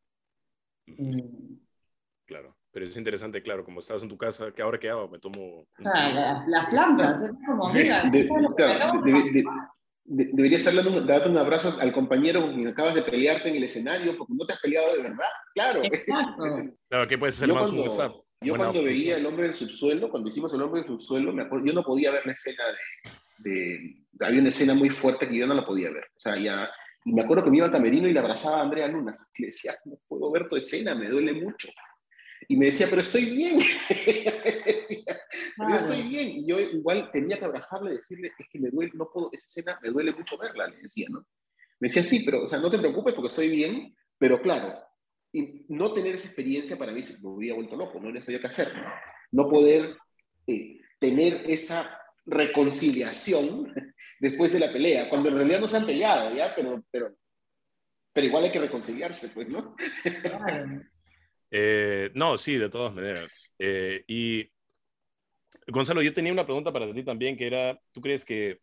Claro. Pero es interesante, claro, como estabas en tu casa, que ahora qué hago, me tomo... las plantas, es como, mira, deberías estar dando un, un abrazo al compañero con quien acabas de pelearte en el escenario, porque no te has peleado de verdad, claro. claro, ¿qué puedes hacer yo más cuando, WhatsApp? Yo cuando veía El Hombre del Subsuelo, cuando hicimos El Hombre del Subsuelo, me acuerdo, yo no podía ver la escena de, de, Había una escena muy fuerte que yo no la podía ver. O sea, ya... Y me acuerdo que me iba al camerino y le abrazaba a Andrea Luna. Y le decía, no puedo ver tu escena, me duele mucho. Y me decía, pero estoy bien. decía, pero estoy bien. Y yo igual tenía que abrazarle y decirle, es que me duele, no puedo, esa escena me duele mucho verla, le decía, ¿no? Me decía, sí, pero, o sea, no te preocupes porque estoy bien, pero claro, y no tener esa experiencia para mí me hubiera vuelto loco, no sabía qué hacer. No poder eh, tener esa reconciliación después de la pelea, cuando en realidad no se han peleado, ¿ya? Pero, pero, pero igual hay que reconciliarse, pues, ¿no? Claro. Eh, no, sí, de todas maneras. Eh, y Gonzalo, yo tenía una pregunta para ti también, que era, ¿tú crees que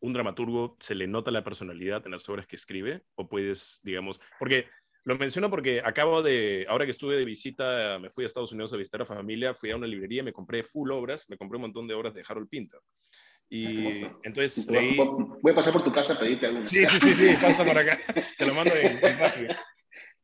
un dramaturgo se le nota la personalidad en las obras que escribe? ¿O puedes, digamos, porque lo menciono porque acabo de, ahora que estuve de visita, me fui a Estados Unidos a visitar a familia, fui a una librería, me compré full obras, me compré un montón de obras de Harold Pinter. Y entonces leí... Voy a pasar por tu casa a pedirte alguna. Sí, sí, sí, sí, pasa por acá. Te lo mando en, en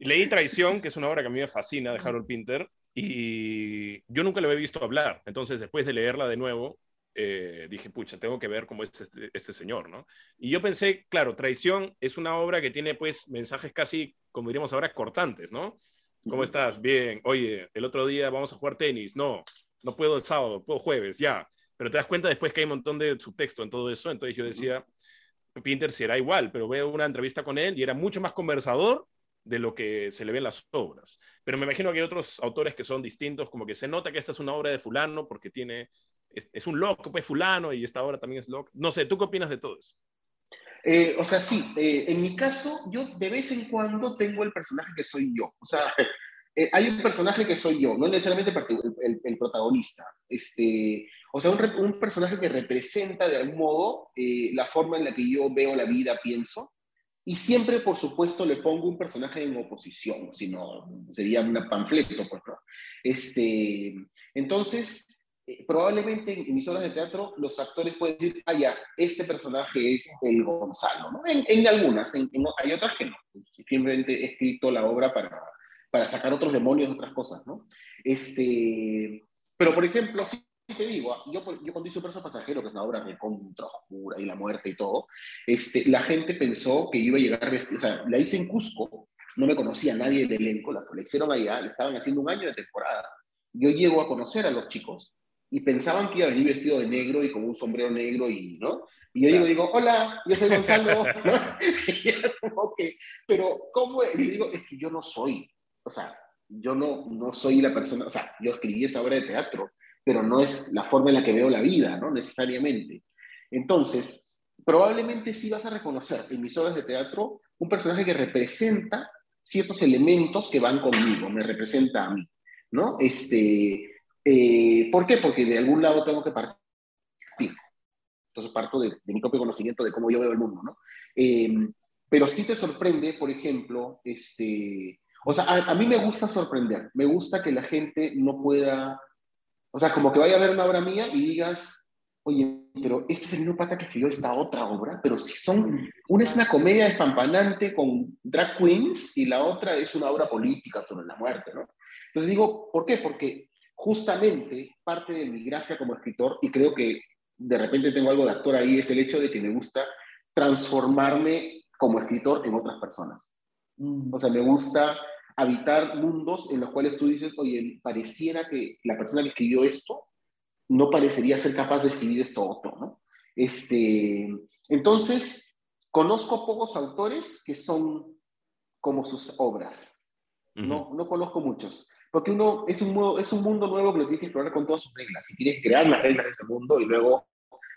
leí Traición, que es una obra que a mí me fascina de Harold Pinter, y yo nunca le había visto hablar. Entonces, después de leerla de nuevo, eh, dije, pucha, tengo que ver cómo es este, este, señor, ¿no? Y yo pensé, claro, Traición es una obra que tiene pues mensajes casi, como diríamos ahora, cortantes, ¿no? ¿Cómo estás? Bien. Oye, el otro día vamos a jugar tenis. No, no puedo el sábado, puedo jueves, ya. Pero te das cuenta después que hay un montón de subtexto en todo eso. Entonces yo decía, Pinter será igual, pero veo una entrevista con él y era mucho más conversador de lo que se le ve en las obras. Pero me imagino que hay otros autores que son distintos, como que se nota que esta es una obra de fulano porque tiene, es, un loco, pues fulano, y esta obra también es loco. No sé, ¿tú qué opinas de todo eso? Eh, o sea, sí, eh, en mi caso, yo de vez en cuando tengo el personaje que soy yo. O sea, eh, hay un personaje que soy yo, no necesariamente el, protagonista. Este, o sea, un, un, personaje que representa de algún modo la forma en la que yo veo la vida, pienso. Y siempre, por supuesto, le pongo un personaje en oposición, si no, sería un panfleto, pues, ¿no? Este, entonces, eh, probablemente en, mis obras de teatro los actores pueden decir, ah, ya, este personaje es el Gonzalo, ¿no? En, algunas, hay otras que no. Simplemente he escrito la obra para, para sacar otros demonios, otras cosas, ¿no? Este, pero, por ejemplo, te digo, yo, yo cuando hice Preso Pasajero, que es una obra de contra oscura y la muerte y todo, este, la gente pensó que iba a llegar vestido, o sea, la hice en Cusco, no me conocía nadie del elenco, la, la hicieron allá, le estaban haciendo un año de temporada. Yo llego a conocer a los chicos y pensaban que iba a venir vestido de negro y con un sombrero negro y, ¿no? Y yo digo, digo, hola, yo soy Gonzalo, ¿no? que, pero ¿cómo? Y le digo, es que yo no soy, o sea, yo no, no soy la persona, o sea, yo escribí esa obra de teatro, pero no es la forma en la que veo la vida, ¿no? Necesariamente. Entonces, probablemente sí vas a reconocer en mis obras de teatro un personaje que representa ciertos elementos que van conmigo, me representa a mí, ¿no? Este, eh, ¿Por qué? Porque de algún lado tengo que partir. Entonces parto de, mi propio conocimiento de cómo yo veo el mundo, ¿no? Em, pero sí te sorprende, por ejemplo, este, o sea, a, mí me gusta sorprender, me gusta que la gente no pueda, o sea, como que vaya a ver una obra mía y digas, oye, pero este es el mismo pata que escribió esta otra obra, pero si son, una es una comedia espampanante con drag queens y la otra es una obra política sobre la muerte, ¿no? Entonces digo, ¿por qué? Porque justamente parte de mi gracia como escritor, y creo que de repente tengo algo de actor ahí, es el hecho de que me gusta transformarme como escritor en otras personas. Mm. O sea, me gusta habitar mundos en los cuales tú dices, oye, pareciera que la persona que escribió esto no parecería ser capaz de escribir esto otro, ¿no? Este, entonces, conozco pocos autores que son como sus obras. No, no conozco muchos. Porque uno es un, es un mundo nuevo que lo tienes que explorar con todas sus reglas. Si quieres crear las reglas de ese mundo y luego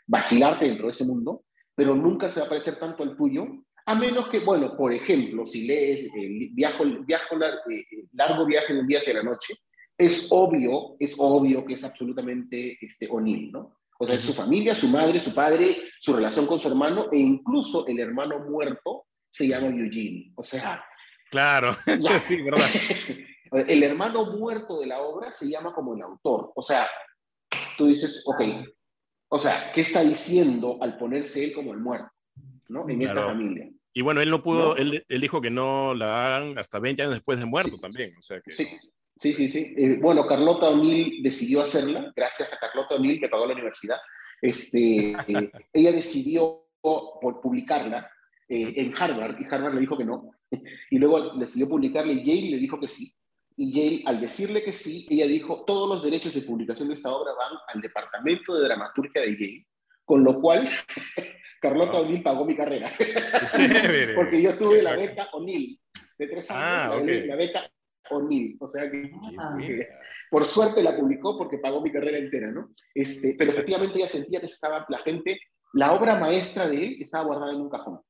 vacilarte dentro de ese mundo, pero nunca se va a parecer tanto al tuyo, a menos que, bueno, por ejemplo, si lees el viajo, viajo, eh, largo viaje de un día hacia la noche, es obvio, es obvio que es absolutamente este, O'Neill, ¿no? O sea, es su familia, su madre, su padre, su relación con su hermano e incluso el hermano muerto se llama Eugene. O sea... Claro, sí, verdad. El hermano muerto de la obra se llama como el autor. O sea, tú dices, ok, o sea, ¿qué está diciendo al ponerse él como el muerto, ¿no? En esta familia. Y bueno, él no pudo, Él, dijo que no la hagan hasta 20 años después de muerto también. O sea que sí, sí, sí. sí. Eh, bueno, Carlota O'Neill decidió hacerla, gracias a Carlota O'Neill me pagó la universidad. Este, eh, ella decidió por publicarla eh, en Harvard y Harvard le dijo que no. Y luego decidió publicarla y Yale le dijo que sí. Y Yale, al decirle que sí, ella dijo, todos los derechos de publicación de esta obra van al departamento de dramaturgia de Yale, con lo cual Carlota O'Neill pagó mi carrera. Porque yo tuve la beca O'Neill de tres años, ah, la beca O'Neill. O sea ah. que, por suerte la publicó porque pagó mi carrera entera, ¿no? Este, pero efectivamente ella sentía que estaba la gente, la obra maestra de él estaba guardada en un cajón.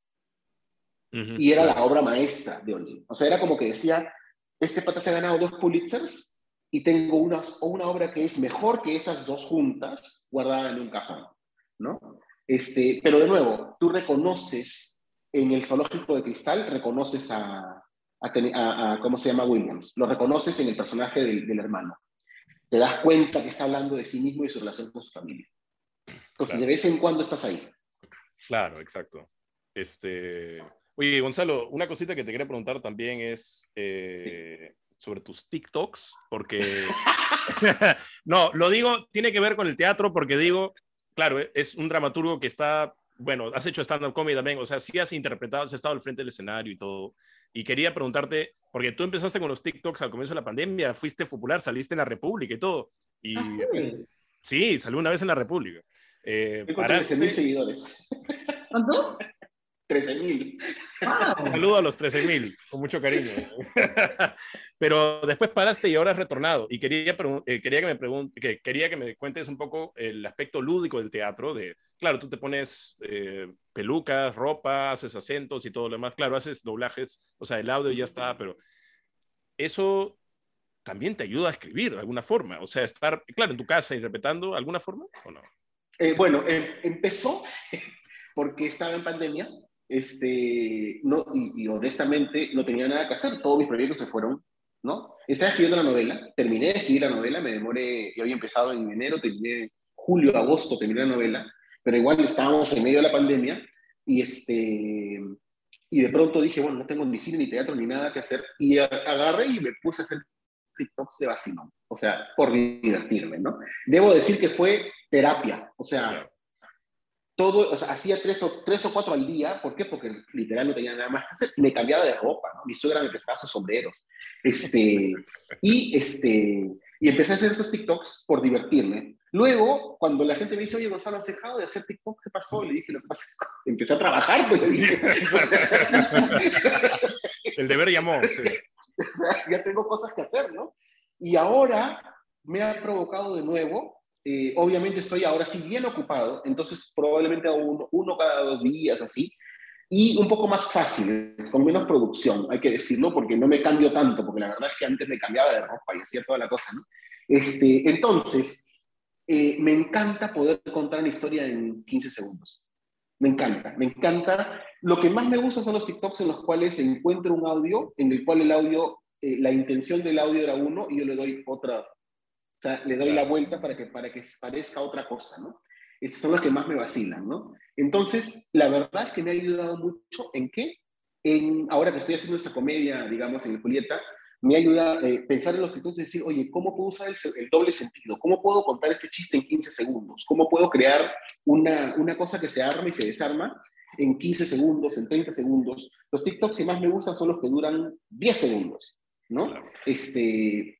y era la obra maestra de O'Neill. O sea, era como que decía, este pata se ha ganado dos Pulitzers y tengo una, una obra que es mejor que esas dos juntas guardada en un cajón, ¿no? Este, pero de nuevo, tú reconoces en el zoológico de cristal, reconoces a, a, ¿cómo se llama? Williams. Lo reconoces en el personaje del, del, hermano. Te das cuenta que está hablando de sí mismo y de su relación con su familia. Entonces, de vez en cuando estás ahí. Claro, exacto. Este, Oye, Gonzalo, una cosita que te quería preguntar también es eh, sobre tus TikToks, porque... no, lo digo, tiene que ver con el teatro, porque digo, claro, es un dramaturgo que está, bueno, has hecho stand-up comedy también, o sea, sí has interpretado, has estado al frente del escenario y todo. Y quería preguntarte, porque tú empezaste con los TikToks al comienzo de la pandemia, fuiste popular, saliste en la República y todo. Y, ¿Ah, sí? sí, salió una vez en la República. Eh, paraste- 13.000 seguidores. ¿Cuántos? 13.000. Wow. Saludo a los 13.000, con mucho cariño. Pero después paraste y ahora has retornado. Y quería, eh, quería, que me que, quería que me cuentes un poco el aspecto lúdico del teatro. De, claro, tú te pones eh, pelucas, ropa, haces acentos y todo lo demás. Claro, haces doblajes, o sea, el audio ya está, pero eso también te ayuda a escribir de alguna forma. O sea, estar, claro, en tu casa y repetando, ¿de alguna forma o no? Eh, bueno, em- empezó porque estaba en pandemia este, no, y, y honestamente no tenía nada que hacer. Todos mis proyectos se fueron, ¿no? Estaba escribiendo la novela, terminé de escribir la novela, me demoré, yo había empezado en enero, terminé julio, agosto, terminé la novela, pero igual estábamos en medio de la pandemia y este... Y de pronto dije, bueno, no tengo ni cine, ni teatro, ni nada que hacer. Y agarré y me puse a hacer TikToks de vacilón. O sea, por divertirme, ¿no? Debo decir que fue terapia. O sea, todo, o sea, hacía tres o, tres o cuatro al día. ¿Por qué? Porque literal no tenía nada más que hacer. Me cambiaba de ropa, ¿no? Mi suegra me prestaba sus sombreros. Este, y, este, y empecé a hacer esos TikToks por divertirme. Luego, cuando la gente me dice, oye, Gonzalo, ¿has dejado de hacer TikTok? ¿Qué pasó? Le dije, lo que pasa es que empecé a trabajar, pues le dije. El deber llamó. sí. O sea, ya tengo cosas que hacer, ¿no? Y ahora me ha provocado de nuevo, eh, obviamente estoy ahora sí bien ocupado, entonces probablemente uno, uno cada dos días, así, y un poco más fáciles, con menos producción, hay que decirlo, porque no me cambio tanto, porque la verdad es que antes me cambiaba de ropa y hacía toda la cosa, ¿no? Este, entonces, eh, me encanta poder contar una historia en 15 segundos. Me encanta, me encanta. Lo que más me gusta son los TikToks en los cuales encuentro un audio, en el cual el audio, eh, la intención del audio era uno y yo le doy otra, o sea, le doy la vuelta para que, para que parezca otra cosa, ¿no? Esos son los que más me vacilan, ¿no? Entonces, la verdad es que me ha ayudado mucho en qué? En, ahora que estoy haciendo esta comedia, digamos, en el Julieta, me ayuda a pensar en los TikToks y decir, oye, ¿cómo puedo usar el, el, doble sentido? ¿Cómo puedo contar este chiste en 15 segundos? ¿Cómo puedo crear una, una cosa que se arma y se desarma en 15 segundos, en 30 segundos? Los TikToks que más me gustan son los que duran 10 segundos, ¿no? Claro. Este,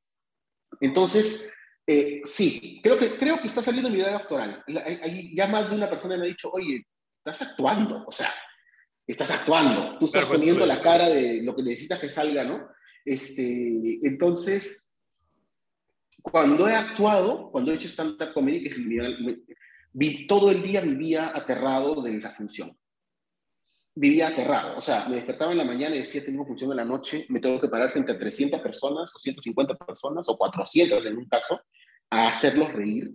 entonces, eh, sí, creo que, creo que está saliendo mi idea doctoral. Hay, ya más de una persona me ha dicho, oye, estás actuando, o sea, estás actuando, tú estás claro, poniendo pues, la cara de lo que necesitas que salga, ¿no? Este, entonces, cuando he actuado, cuando he hecho stand-up comedy, que vi, vi, todo el día vivía aterrado de la función. Vivía aterrado. O sea, me despertaba en la mañana y decía, tengo función en la noche, me tengo que parar frente a 300 personas, o 150 personas, o 400 en un caso, a hacerlos reír.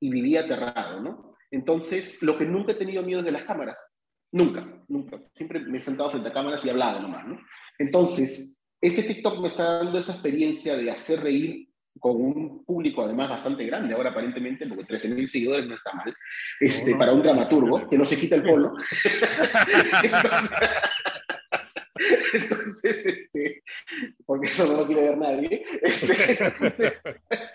Y vivía aterrado, ¿no? Entonces, lo que nunca he tenido miedo es de las cámaras. Nunca, nunca. Siempre me he sentado frente a cámaras y he hablado nomás, ¿no? Entonces, este TikTok me está dando esa experiencia de hacer reír con un público además bastante grande, ahora aparentemente, porque 13.000 seguidores no está mal, este, no, no, para un dramaturgo que no se quita el polo. entonces, entonces este, porque eso no lo quiere ver nadie, este, entonces,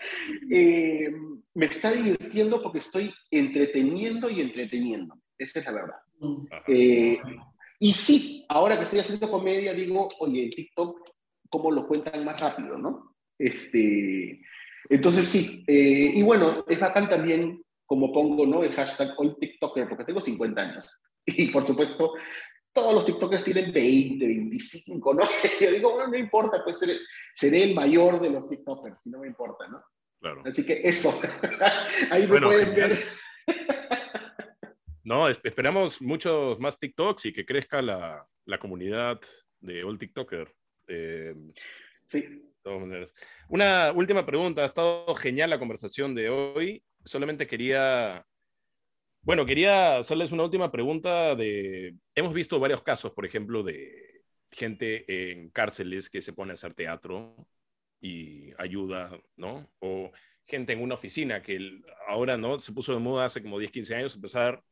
eh, me está divirtiendo porque estoy entreteniendo y entreteniendo, esa es la verdad. Eh, y sí, ahora que estoy haciendo comedia, digo, oye, en TikTok, ¿cómo lo cuentan más rápido, no? Este, entonces sí, eh, y bueno, es bacán también como pongo, ¿no? El hashtag All TikToker, porque tengo 50 años. Y por supuesto, todos los TikTokers tienen 20, 25, ¿no? Yo digo, bueno, no importa, pues seré, seré el mayor de los TikTokers, si no me importa, ¿no? Claro. Así que eso, ahí me bueno, pueden genial. ver. No, esperamos muchos más TikToks y que crezca la, la comunidad de All TikToker. Eh, sí. Todas maneras. Una última pregunta. Ha estado genial la conversación de hoy. Solamente quería. Bueno, quería hacerles una última pregunta de. Hemos visto varios casos, por ejemplo, de gente en cárceles que se pone a hacer teatro y ayuda, ¿no? O gente en una oficina que ahora, ¿no? Se puso de moda hace como 10, 15 años empezar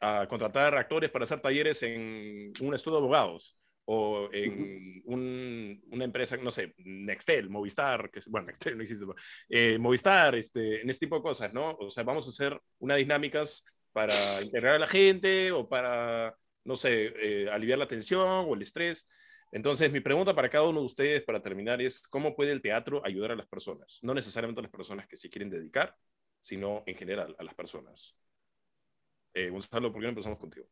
a contratar actores para hacer talleres en un estudio de abogados o en un, un, una empresa, no sé, Nextel, Movistar, que, bueno, Nextel no existe, eh, Movistar, este, en este tipo de cosas, ¿no? O sea, vamos a hacer unas dinámicas para integrar a la gente o para, no sé, eh, aliviar la tensión o el estrés. Entonces, mi pregunta para cada uno de ustedes para terminar es, ¿cómo puede el teatro ayudar a las personas? No necesariamente a las personas que se quieren dedicar, sino en general a las personas. Eh, Gonzalo, ¿por qué no empezamos contigo?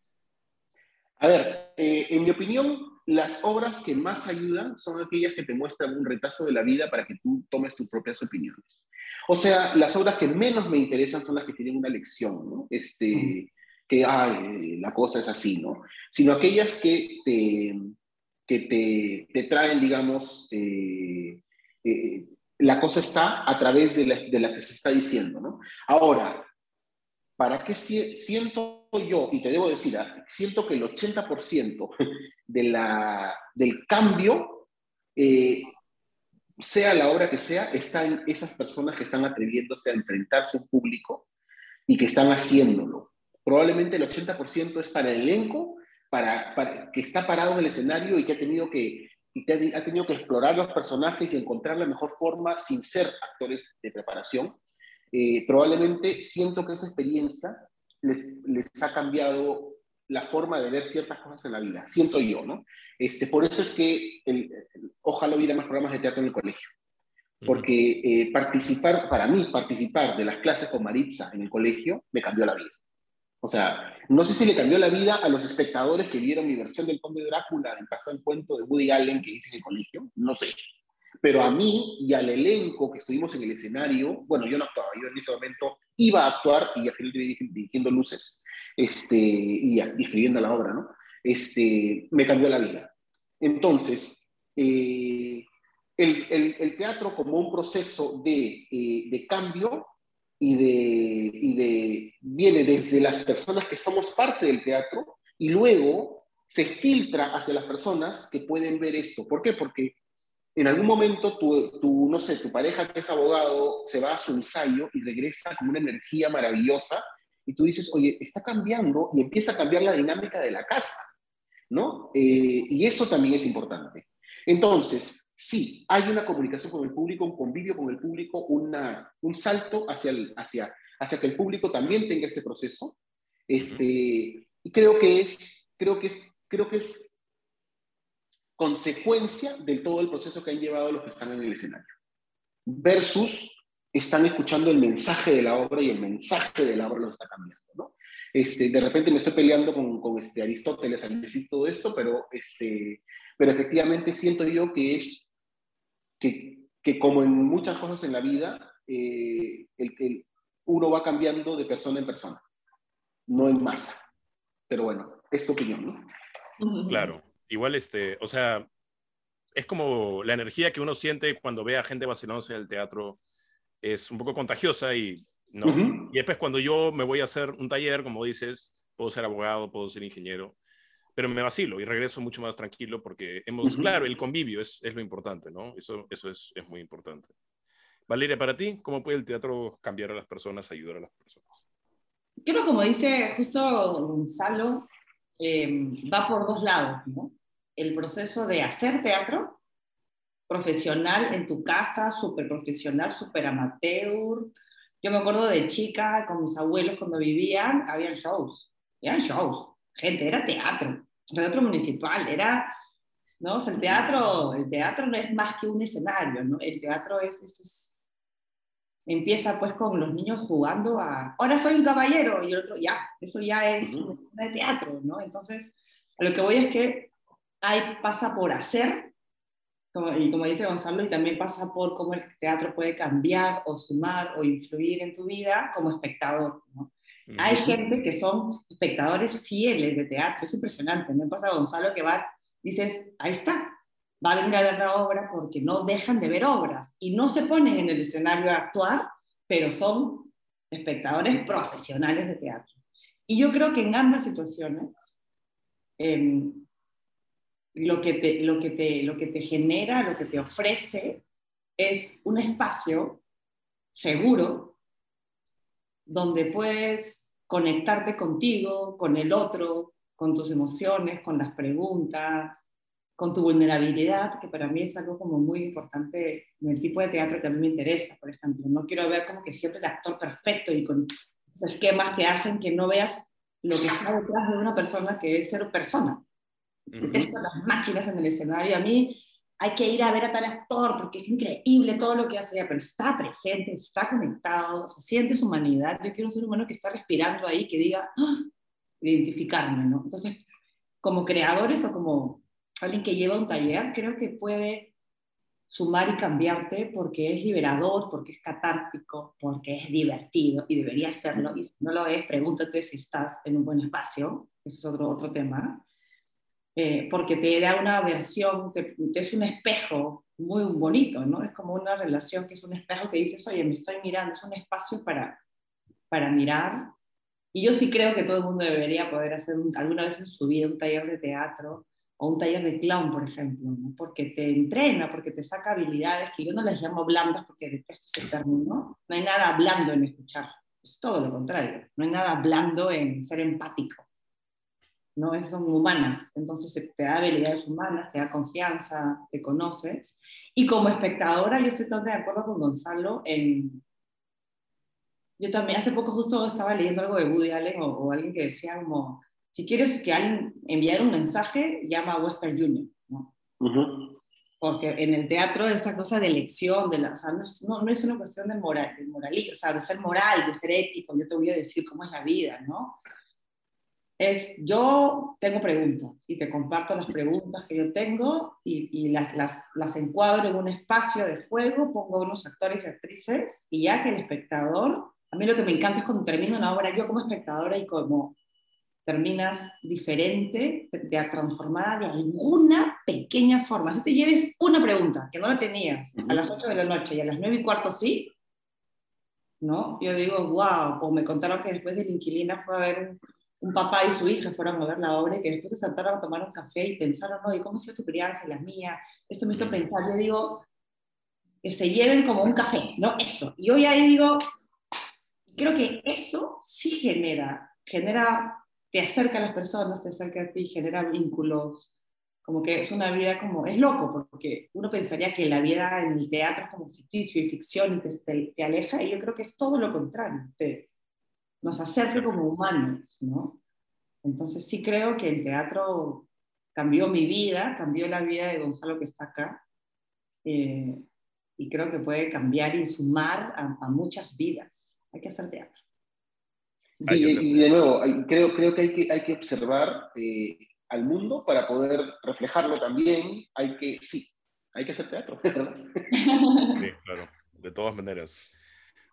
A ver, eh, en mi opinión, las obras que más ayudan son aquellas que te muestran un retazo de la vida para que tú tomes tus propias opiniones. O sea, las obras que menos me interesan son las que tienen una lección, ¿no? Este, que, ay, la cosa es así, ¿no? Sino aquellas que te, que te, traen, digamos, eh, eh, la cosa está a través de la, de la, que se está diciendo, ¿no? Ahora, ¿para qué siento yo, y te debo decir, ah, siento que el 80% de la, del cambio, eh, sea la obra que sea, está en esas personas que están atreviéndose a enfrentarse a un público y que están haciéndolo. Probablemente el 80% es para el elenco para, que está parado en el escenario y que ha tenido que, ha tenido que explorar los personajes y encontrar la mejor forma sin ser actores de preparación. Eh, probablemente siento que esa experiencia les, les, ha cambiado la forma de ver ciertas cosas en la vida, siento yo, ¿no? Este, por eso es que ojalá hubiera más programas de teatro en el colegio, porque eh, participar, para mí, participar de las clases con Maritza en el colegio me cambió la vida. O sea, no sé si le cambió la vida a los espectadores que vieron mi versión del Conde Drácula en Casa del Cuento de Woody Allen que hice en el colegio, no sé. Pero a mí y al elenco que estuvimos en el escenario, bueno, yo no actuaba, yo en ese momento iba a actuar y al final dirigiendo luces este, y escribiendo la obra, ¿no? Este, me cambió la vida. Entonces, eh, el, el, teatro como un proceso de, eh, de cambio y de, y de, viene desde las personas que somos parte del teatro y luego se filtra hacia las personas que pueden ver esto. ¿Por qué? Porque en algún momento tu, tu, no sé, tu pareja que es abogado se va a su ensayo y regresa con una energía maravillosa y tú dices, oye, está cambiando y empieza a cambiar la dinámica de la casa, ¿no? Eh, y eso también es importante. Entonces, sí, hay una comunicación con el público, un convivio con el público, una, un salto hacia, el, hacia, hacia que el público también tenga este proceso. Este, y creo que es, creo que es, creo que es consecuencia de todo el proceso que han llevado los que están en el escenario. Versus están escuchando el mensaje de la obra y el mensaje de la obra lo está cambiando, ¿no? Este, de repente me estoy peleando con, con este Aristóteles al decir todo esto, pero, este, pero efectivamente siento yo que es que, que como en muchas cosas en la vida, eh, el, el, uno va cambiando de persona en persona, no en masa. Pero bueno, es tu opinión, ¿no? Claro, igual este, o sea, es como la energía que uno siente cuando ve a gente vacilándose en el teatro, es un poco contagiosa y, ¿no? Y después cuando yo me voy a hacer un taller, como dices, puedo ser abogado, puedo ser ingeniero, pero me vacilo y regreso mucho más tranquilo porque hemos, claro, el convivio es, es, lo importante, ¿no? Eso, eso es, es, muy importante. Valeria, para ti, ¿cómo puede el teatro cambiar a las personas, ayudar a las personas? Creo, como dice justo Gonzalo, eh, va por dos lados, ¿no? El proceso de hacer teatro profesional en tu casa, súper profesional, súper amateur. Yo me acuerdo de chica, con mis abuelos cuando vivían, habían shows, eran shows, gente, era teatro teatro municipal, era, ¿no? el teatro, el teatro no es más que un escenario, ¿no? El teatro es, es, empieza pues con los niños jugando a, ahora soy un caballero, y el otro, ya, eso ya es una escena de teatro, ¿no? Entonces, a lo que voy es que hay, pasa por hacer, como, y como dice Gonzalo, y también pasa por cómo el teatro puede cambiar o sumar o influir en tu vida como espectador, ¿no? Hay gente que son espectadores fieles de teatro, es impresionante. Me pasa a Gonzalo que va, dices, ahí está, va a venir a ver la obra porque no dejan de ver obras y no se ponen en el escenario a actuar, pero son espectadores profesionales de teatro. Y yo creo que en ambas situaciones, em, lo, que te, lo, que te, lo que te genera, lo que te ofrece, es un espacio seguro donde puedes conectarte contigo, con el otro, con tus emociones, con las preguntas, con tu vulnerabilidad, que para mí es algo como muy importante en el tipo de teatro que a mí me interesa, por ejemplo. No quiero ver como que siempre el actor perfecto y con esos esquemas que hacen que no veas lo que está detrás de una persona que es ser persona. Uh las máquinas en el escenario. A mí hay que ir a ver a tal actor porque es increíble todo lo que hace, pero está presente, está conectado, se siente su humanidad. Yo quiero un ser humano que está respirando ahí, que diga, ¡Ah! identificarme, ¿no? Entonces, como creadores o como alguien que lleva un taller, creo que puede sumar y cambiarte porque es liberador, porque es catártico, porque es divertido y debería serlo. Y si no lo es, pregúntate si estás en un buen espacio, eso es otro, otro tema, eh, porque te da una versión, te, es un espejo muy bonito, ¿no? Es como una relación que es un espejo que dices, oye, me estoy mirando, es un espacio para, para mirar. Y yo sí creo que todo el mundo debería poder hacer alguna vez en su vida un taller de teatro o un taller de clown, por ejemplo, porque te entrena, porque te saca habilidades que yo no las llamo blandas porque detesto ese término. No hay nada blando en escuchar, es todo lo contrario. No hay nada blando en ser empático. ¿No? son humanas, entonces te da habilidades humanas, te da confianza, te conoces. Y como espectadora, yo estoy totalmente de acuerdo con Gonzalo en... Yo también, hace poco justo estaba leyendo algo de Woody Allen o, o alguien que decía como, si quieres que alguien enviar un mensaje, llama a Western Union, ¿no? Porque en el teatro esa cosa de elección, de la, o sea, no, es, no, es una cuestión de moral, de o sea, de ser moral, de ser ético, yo te voy a decir cómo es la vida, ¿no? Es, yo tengo preguntas y te comparto las preguntas que yo tengo y, y las, las, las, encuadro en un espacio de juego, pongo unos actores y actrices y ya que el espectador, a mí lo que me encanta es cuando termino una obra, yo como espectadora y como terminas diferente, transformada de alguna pequeña forma. Si te lleves una pregunta que no la tenías a las 8 de la noche y a las 9 y cuarto sí, ¿no? Yo digo, wow, o me contaron que después de la inquilina fue a ver un, papá y su hija fueron a ver la obra y que después se sentaron a tomar un café y pensaron, no, ¿y cómo ha sido tu crianza y la mía? Esto me hizo pensar, yo digo, que se lleven como un café, ¿no? Eso. Y hoy ahí digo, creo que eso sí genera, genera te acerca a las personas, te acerca a ti, genera vínculos, como que es una vida como, es loco, porque uno pensaría que la vida en el teatro es como ficticio y ficción y te, te, aleja, y yo creo que es todo lo contrario, te, nos acerca como humanos, ¿no? Entonces sí creo que el teatro cambió mi vida, cambió la vida de Gonzalo que está acá, eh, y creo que puede cambiar y sumar a, a muchas vidas. Hay que hacer teatro y, de nuevo, creo, creo que hay que, hay que observar eh, al mundo para poder reflejarlo también. Hay que, sí, hay que hacer teatro. Sí, claro, de todas maneras.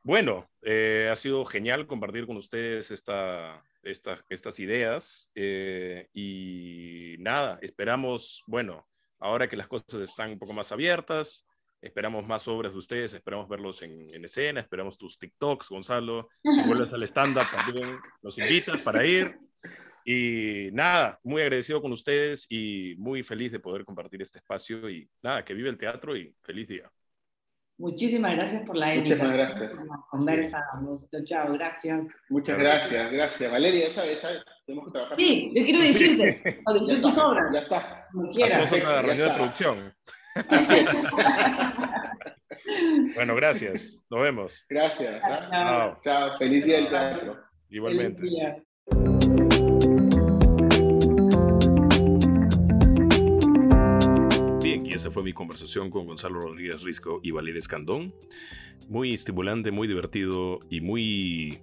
Bueno, eh, ha sido genial compartir con ustedes esta, esta estas ideas eh, y nada, esperamos, bueno, ahora que las cosas están un poco más abiertas, Esperamos más obras de ustedes, esperamos verlos en, en escena, esperamos tus TikToks, Gonzalo. Si vuelves al stand-up también nos invitas para ir. Y nada, muy agradecido con ustedes y muy feliz de poder compartir este espacio. Y nada, que vive el teatro y feliz día. Muchísimas gracias por la invitación. Muchas gracias. conversa. Chao, gracias. Muchas gracias, gracias. Valeria, ¿sabes? ¿sabes? Tenemos que trabajar. Sí, yo quiero decirte, sí. tus obras. Ya está. Como quieras. Hacemos otra reunión de producción. bueno, gracias. Nos vemos. Gracias. ¿ah? Chao. Feliz día del teatro. Igualmente. Fue mi conversación con Gonzalo Rodríguez Risco y Valeria Escandón. Muy estimulante, muy divertido y muy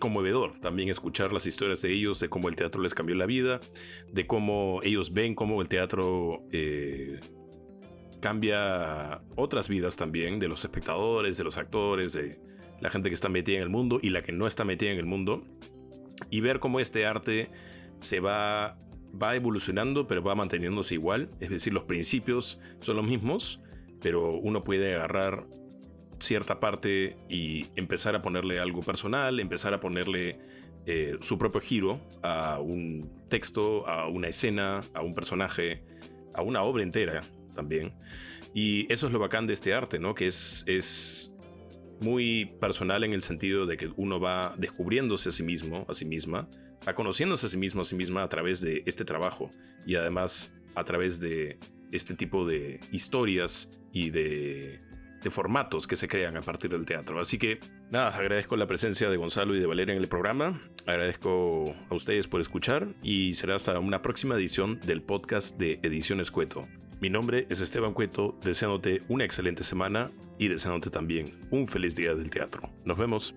conmovedor también escuchar las historias de ellos, de cómo el teatro les cambió la vida, de cómo ellos ven cómo el teatro eh, cambia otras vidas también de los espectadores, de los actores, de la gente que está metida en el mundo y la que no está metida en el mundo. Y ver cómo este arte se va, va evolucionando, pero va manteniéndose igual. Es decir, los principios son los mismos, pero uno puede agarrar cierta parte y empezar a ponerle algo personal, empezar a ponerle eh, su propio giro a un texto, a una escena, a un personaje, a una obra entera también. Y eso es lo bacán de este arte, ¿no? Que es, es muy personal en el sentido de que uno va descubriéndose a sí mismo, a sí misma, va conociéndose a sí mismo, a sí misma a través de este trabajo y además a través de este tipo de historias y de, de, formatos que se crean a partir del teatro. Así que nada, agradezco la presencia de Gonzalo y de Valeria en el programa, agradezco a ustedes por escuchar y será hasta una próxima edición del podcast de Ediciones Cueto. Mi nombre es Esteban Cueto, deseándote una excelente semana y deseándote también un feliz día del teatro. Nos vemos.